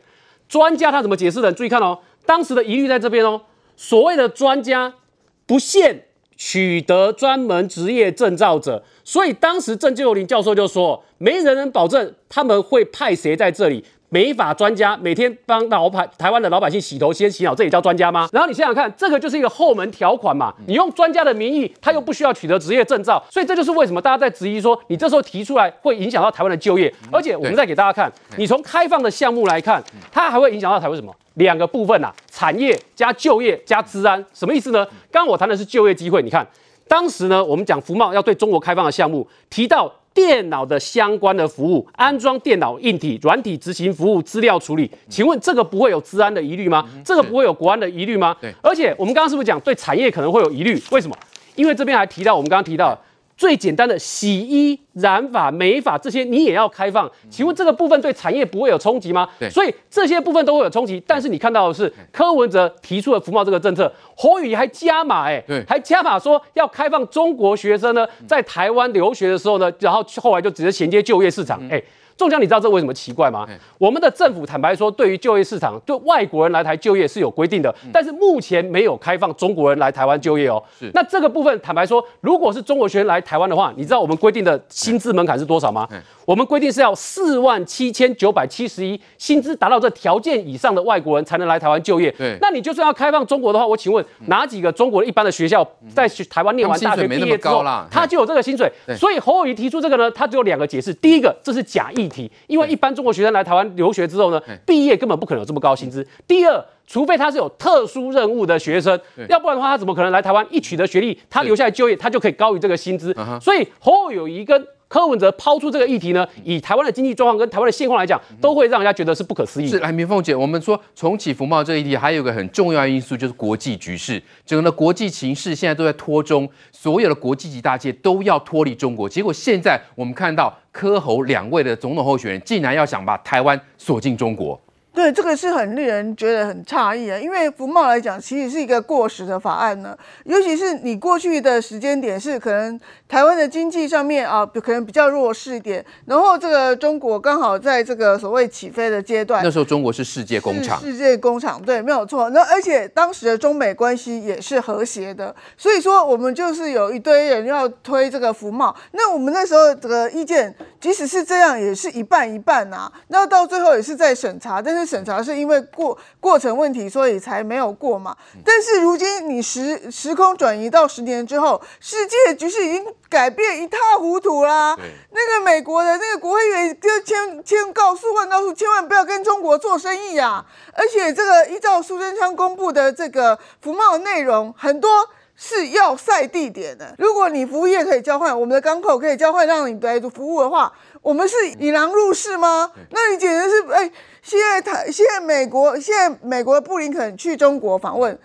专家他怎么解释的？注意看哦，当时的疑虑在这边哦。所谓的专家不限。取得专门职业证照者，所以当时郑就林教授就说，没人能保证他们会派谁在这里。美法专家每天帮老百台湾的老百姓洗头、先洗脑，这也叫专家吗？然后你想想看，这个就是一个后门条款嘛。你用专家的名义，他又不需要取得职业证照，所以这就是为什么大家在质疑说，你这时候提出来会影响到台湾的就业。而且我们再给大家看，你从开放的项目来看，它还会影响到台湾什么？两个部分啊，产业加就业加治安，什么意思呢？刚刚我谈的是就业机会，你看当时呢，我们讲福茂要对中国开放的项目，提到。电脑的相关的服务，安装电脑硬体、软体执行服务、资料处理，请问这个不会有治安的疑虑吗？这个不会有国安的疑虑吗？对，而且我们刚刚是不是讲对产业可能会有疑虑？为什么？因为这边还提到我们刚刚提到。最简单的洗衣、染发、美发这些，你也要开放？请问这个部分对产业不会有冲击吗？对，所以这些部分都会有冲击。但是你看到的是柯文哲提出了服贸这个政策，侯友宜还加码，哎，对，还加码说要开放中国学生呢，在台湾留学的时候呢，然后后来就直接衔接就业市场，哎。中奖，你知道这为什么奇怪吗？我们的政府坦白说，对于就业市场，对外国人来台就业是有规定的，但是目前没有开放中国人来台湾就业哦。是。那这个部分坦白说，如果是中国学生来台湾的话，你知道我们规定的薪资门槛是多少吗？我们规定是要四万七千九百七十一，薪资达到这条件以上的外国人才能来台湾就业。对。那你就算要开放中国的话，我请问哪几个中国的一般的学校在台湾念完大学毕业之后，他就有这个薪水？所以侯友谊提出这个呢，他只有两个解释：第一个，这是假议题，因为一般中国学生来台湾留学之后呢，毕业根本不可能有这么高薪资；第二，除非他是有特殊任务的学生，要不然的话，他怎么可能来台湾一取得学历，他留下来就业，他就可以高于这个薪资？所以侯友谊跟柯文哲抛出这个议题呢，以台湾的经济状况跟台湾的现况来讲，都会让人家觉得是不可思议。是，来，明凤姐，我们说重启福茂这个议题，还有一个很重要的因素就是国际局势，整个的国际情势现在都在脱中，所有的国际级大企业都要脱离中国。结果现在我们看到柯侯两位的总统候选人，竟然要想把台湾锁进中国。对，这个是很令人觉得很诧异啊，因为服贸来讲，其实是一个过时的法案呢。尤其是你过去的时间点是可能台湾的经济上面啊，可能比较弱势一点，然后这个中国刚好在这个所谓起飞的阶段。那时候中国是世界工厂，世界工厂，对，没有错。那而且当时的中美关系也是和谐的，所以说我们就是有一堆人要推这个服贸。那我们那时候这个意见，即使是这样，也是一半一半啊。那到最后也是在审查，但是。审查是因为过过程问题，所以才没有过嘛。但是如今你时时空转移到十年之后，世界局势已经改变一塌糊涂啦。那个美国的那个国会议员就千千告诉万告诉，千万不要跟中国做生意呀。而且这个依照苏贞昌公布的这个服贸内容，很多是要塞地点的。如果你服务业可以交换，我们的港口可以交换，让你来服务的话，我们是引狼入室吗？那你简直是哎。现在台现在美国现在美国布林肯去中国访问，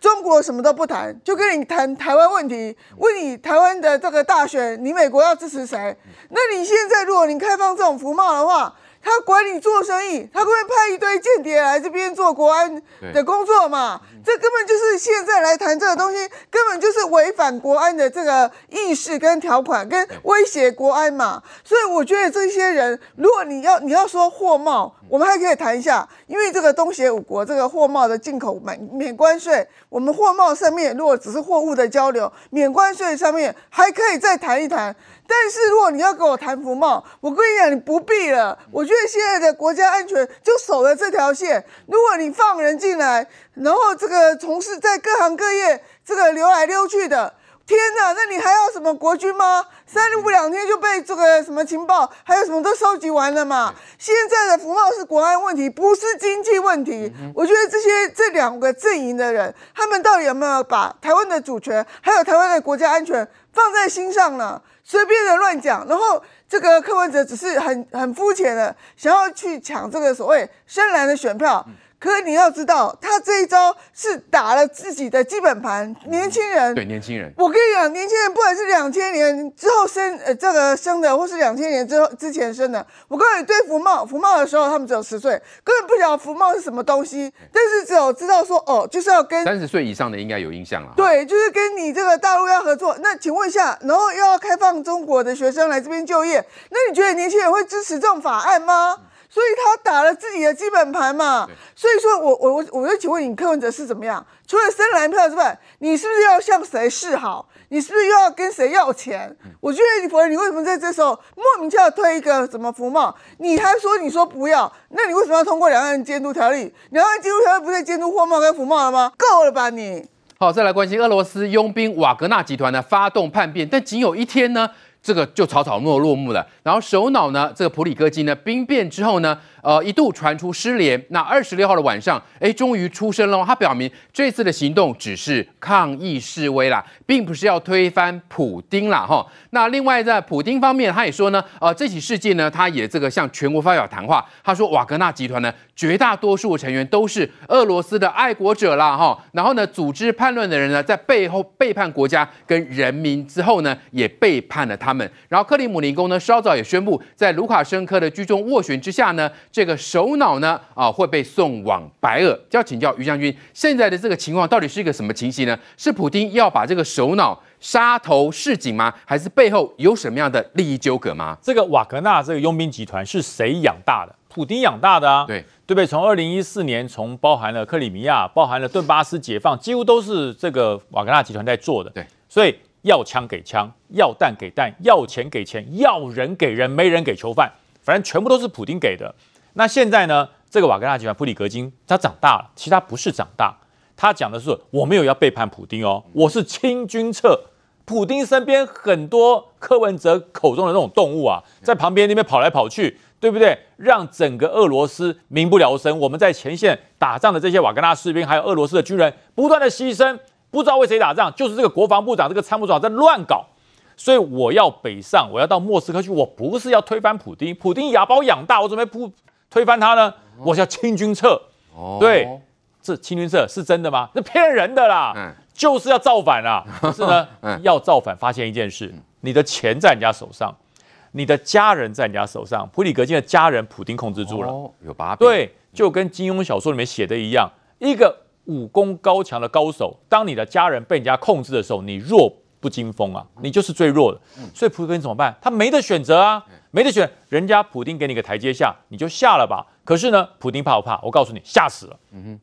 中国什么都不谈，就跟你谈台湾问题，问你台湾的这个大选，你美国要支持谁？那你现在如果你开放这种服贸的话，他管你做生意，他会派一堆间谍来这边做国安的工作嘛？这根本就是现在来谈这个东西，根本就是违反国安的这个意识跟条款，跟威胁国安嘛。所以我觉得这些人，如果你要你要说货贸，我们还可以谈一下，因为这个东协五国这个货贸的进口免免关税，我们货贸上面如果只是货物的交流，免关税上面还可以再谈一谈。但是如果你要跟我谈服贸，我跟你讲，你不必了。我觉得现在的国家安全就守了这条线。如果你放人进来，然后这个从事在各行各业这个溜来溜去的，天哪，那你还要什么国军吗？三五两天就被这个什么情报还有什么都收集完了嘛？现在的福茂是国安问题，不是经济问题。我觉得这些这两个阵营的人，他们到底有没有把台湾的主权还有台湾的国家安全放在心上呢？随便的乱讲，然后这个柯文哲只是很很肤浅的想要去抢这个所谓深蓝的选票。可是你要知道，他这一招是打了自己的基本盘。年轻人，对年轻人，我跟你讲，年轻人不管是两千年之后生呃这个生的，或是两千年之后之前生的，我告诉你，对福茂福茂的时候，他们只有十岁，根本不晓得福茂是什么东西。但是只有知道说，哦，就是要跟三十岁以上的应该有印象了。对，就是跟你这个大陆要合作。那请问一下，然后又要开放中国的学生来这边就业，那你觉得年轻人会支持这种法案吗？所以他打了自己的基本盘嘛，所以说我我我我就请问你，柯文哲是怎么样？除了深蓝票之外，你是不是要向谁示好？你是不是又要跟谁要钱？我觉得你否认，你为什么在这时候莫名其妙推一个什么服贸？你还说你说不要，那你为什么要通过两岸监督条例？两岸监督条例不是监督货贸跟服贸了吗？够了吧你？好，再来关心俄罗斯佣兵瓦格纳集团呢发动叛变，但仅有一天呢，这个就草草落落幕了。然后首脑呢，这个普里戈金呢兵变之后呢，呃，一度传出失联。那二十六号的晚上，哎，终于出声了。他表明这次的行动只是抗议示威啦，并不是要推翻普丁啦。哈。那另外在普丁方面，他也说呢，呃，这起事件呢，他也这个向全国发表谈话。他说，瓦格纳集团呢，绝大多数成员都是俄罗斯的爱国者啦。哈。然后呢，组织叛乱的人呢，在背后背叛国家跟人民之后呢，也背叛了他们。然后克里姆林宫呢，稍早也宣布，在卢卡申科的居中斡旋之下呢。这个首脑呢，啊，会被送往白俄。就要请教于将军，现在的这个情况到底是一个什么情形呢？是普京要把这个首脑杀头示警吗？还是背后有什么样的利益纠葛吗？这个瓦格纳这个佣兵集团是谁养大的？普丁养大的啊，对对不对？从二零一四年，从包含了克里米亚，包含了顿巴斯解放，几乎都是这个瓦格纳集团在做的。对，所以要枪给枪，要弹给弹，要钱给钱，要人给人，没人给囚犯，反正全部都是普丁给的。那现在呢？这个瓦格纳集团普里格金他长大了，其实他不是长大，他讲的是我没有要背叛普丁哦，我是清君侧。普丁身边很多柯文哲口中的那种动物啊，在旁边那边跑来跑去，对不对？让整个俄罗斯民不聊生。我们在前线打仗的这些瓦格纳士兵，还有俄罗斯的军人，不断的牺牲，不知道为谁打仗，就是这个国防部长、这个参谋长在乱搞。所以我要北上，我要到莫斯科去，我不是要推翻普丁，普丁哑把我养大，我准备不。推翻他呢？我叫清君侧。哦，对，这清君侧是真的吗？那骗人的啦，嗯，就是要造反啊。(laughs) 可是呢，嗯，要造反，发现一件事，你的钱在人家手上，你的家人在人家手上，普里格金的家人，普丁控制住了，哦，有把柄。对，就跟金庸小说里面写的一样，一个武功高强的高手，当你的家人被人家控制的时候，你弱不禁风啊，你就是最弱的。所以普里格金怎么办？他没得选择啊，没得选，人家普丁给你个台阶下，你就下了吧。可是呢，普丁怕不怕？我告诉你，吓死了。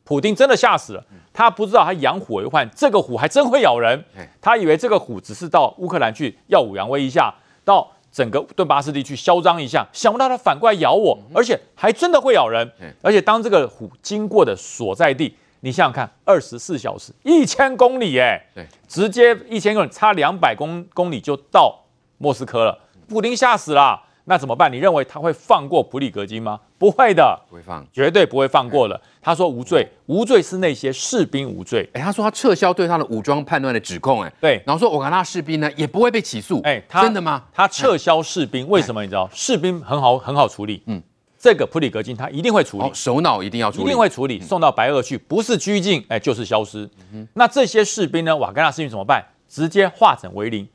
普丁真的吓死了。他不知道他养虎为患，这个虎还真会咬人。他以为这个虎只是到乌克兰去耀武扬威一下，到整个顿巴斯地区嚣张一下，想不到他反过来咬我，而且还真的会咬人。而且当这个虎经过的所在地，你想想看，二十四小时，一千公里，哎，对直接一千公里，差两百公公里就到莫斯科了。普丁吓死了。那怎么办？你认为他会放过普里格金吗？不会的，不会放，绝对不会放过的。他说无罪，无罪是那些士兵无罪。哎，他说他撤销对他的武装叛乱的指控，哎，对。然后说瓦格纳士兵呢也不会被起诉，哎，真的吗？他撤销士兵，为什么？你知道，士兵很好很好处理，嗯，这个普里格金他一定会处理，首脑一定要处理，一定会处理，送到白俄去，不是拘禁，哎，就是消失。那这些士兵呢？瓦格纳士兵怎么办？直接化整为零。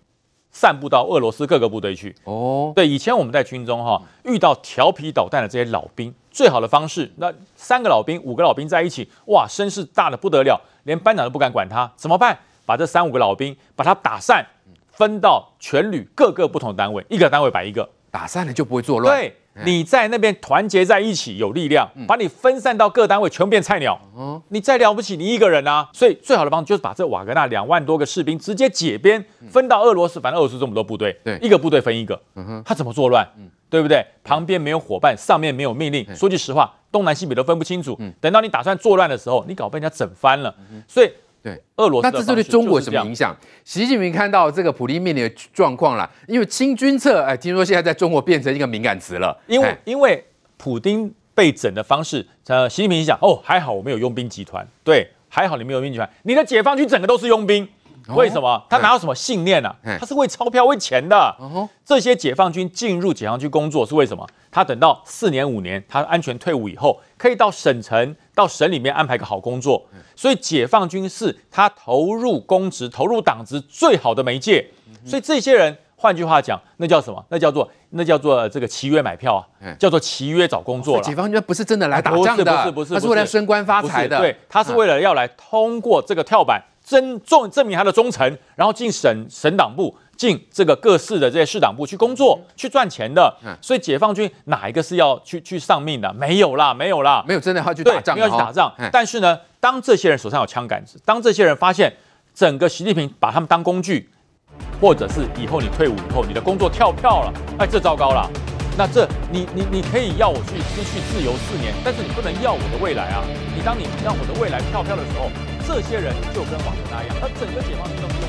散布到俄罗斯各个部队去哦。对，以前我们在军中哈，遇到调皮捣蛋的这些老兵，最好的方式，那三个老兵、五个老兵在一起，哇，声势大的不得了，连班长都不敢管他，怎么办？把这三五个老兵把他打散，分到全旅各个不同的单位，一个单位摆一个，打散了就不会作乱。对。你在那边团结在一起有力量，把你分散到各单位全变菜鸟。你再了不起，你一个人啊！所以最好的方式就是把这瓦格纳两万多个士兵直接解编，分到俄罗斯。反正俄罗斯这么多部队，一个部队分一个。他怎么作乱？对不对？旁边没有伙伴，上面没有命令。说句实话，东南西北都分不清楚。等到你打算作乱的时候，你搞被人家整翻了。所以。对，俄罗斯那这是对中国有什么影响？习近平看到这个普利面临的状况了，因为清君侧，哎，听说现在在中国变成一个敏感词了。因为因为普丁被整的方式，呃，习近平想，哦，还好我没有佣兵集团，对，还好你没有佣兵集团，你的解放军整个都是佣兵。为什么？他哪有什么信念啊？他是为钞票、为钱的。这些解放军进入解放军工作是为什么？他等到四年、五年，他安全退伍以后，可以到省城、到省里面安排个好工作。所以解放军是他投入公职、投入党职最好的媒介。所以这些人，换句话讲，那叫什么？那叫做那叫做这个契约买票啊，叫做契约找工作了。解放军不是真的来打仗的，不是不是，他是为了升官发财的。对，他是为了要来通过这个跳板。真重证明他的忠诚，然后进省省党部，进这个各市的这些市党部去工作，去赚钱的。所以解放军哪一个是要去去丧命的？没有啦，没有啦，没有真的要去打仗，没有去打仗。但是呢，当这些人手上有枪杆子，当这些人发现整个习近平把他们当工具，或者是以后你退伍以后你的工作跳票了，哎，这糟糕了。那这你你你可以要我去失去自由四年，但是你不能要我的未来啊！你当你让我的未来跳票的时候。这些人就跟王明达一样，他整个解放军都。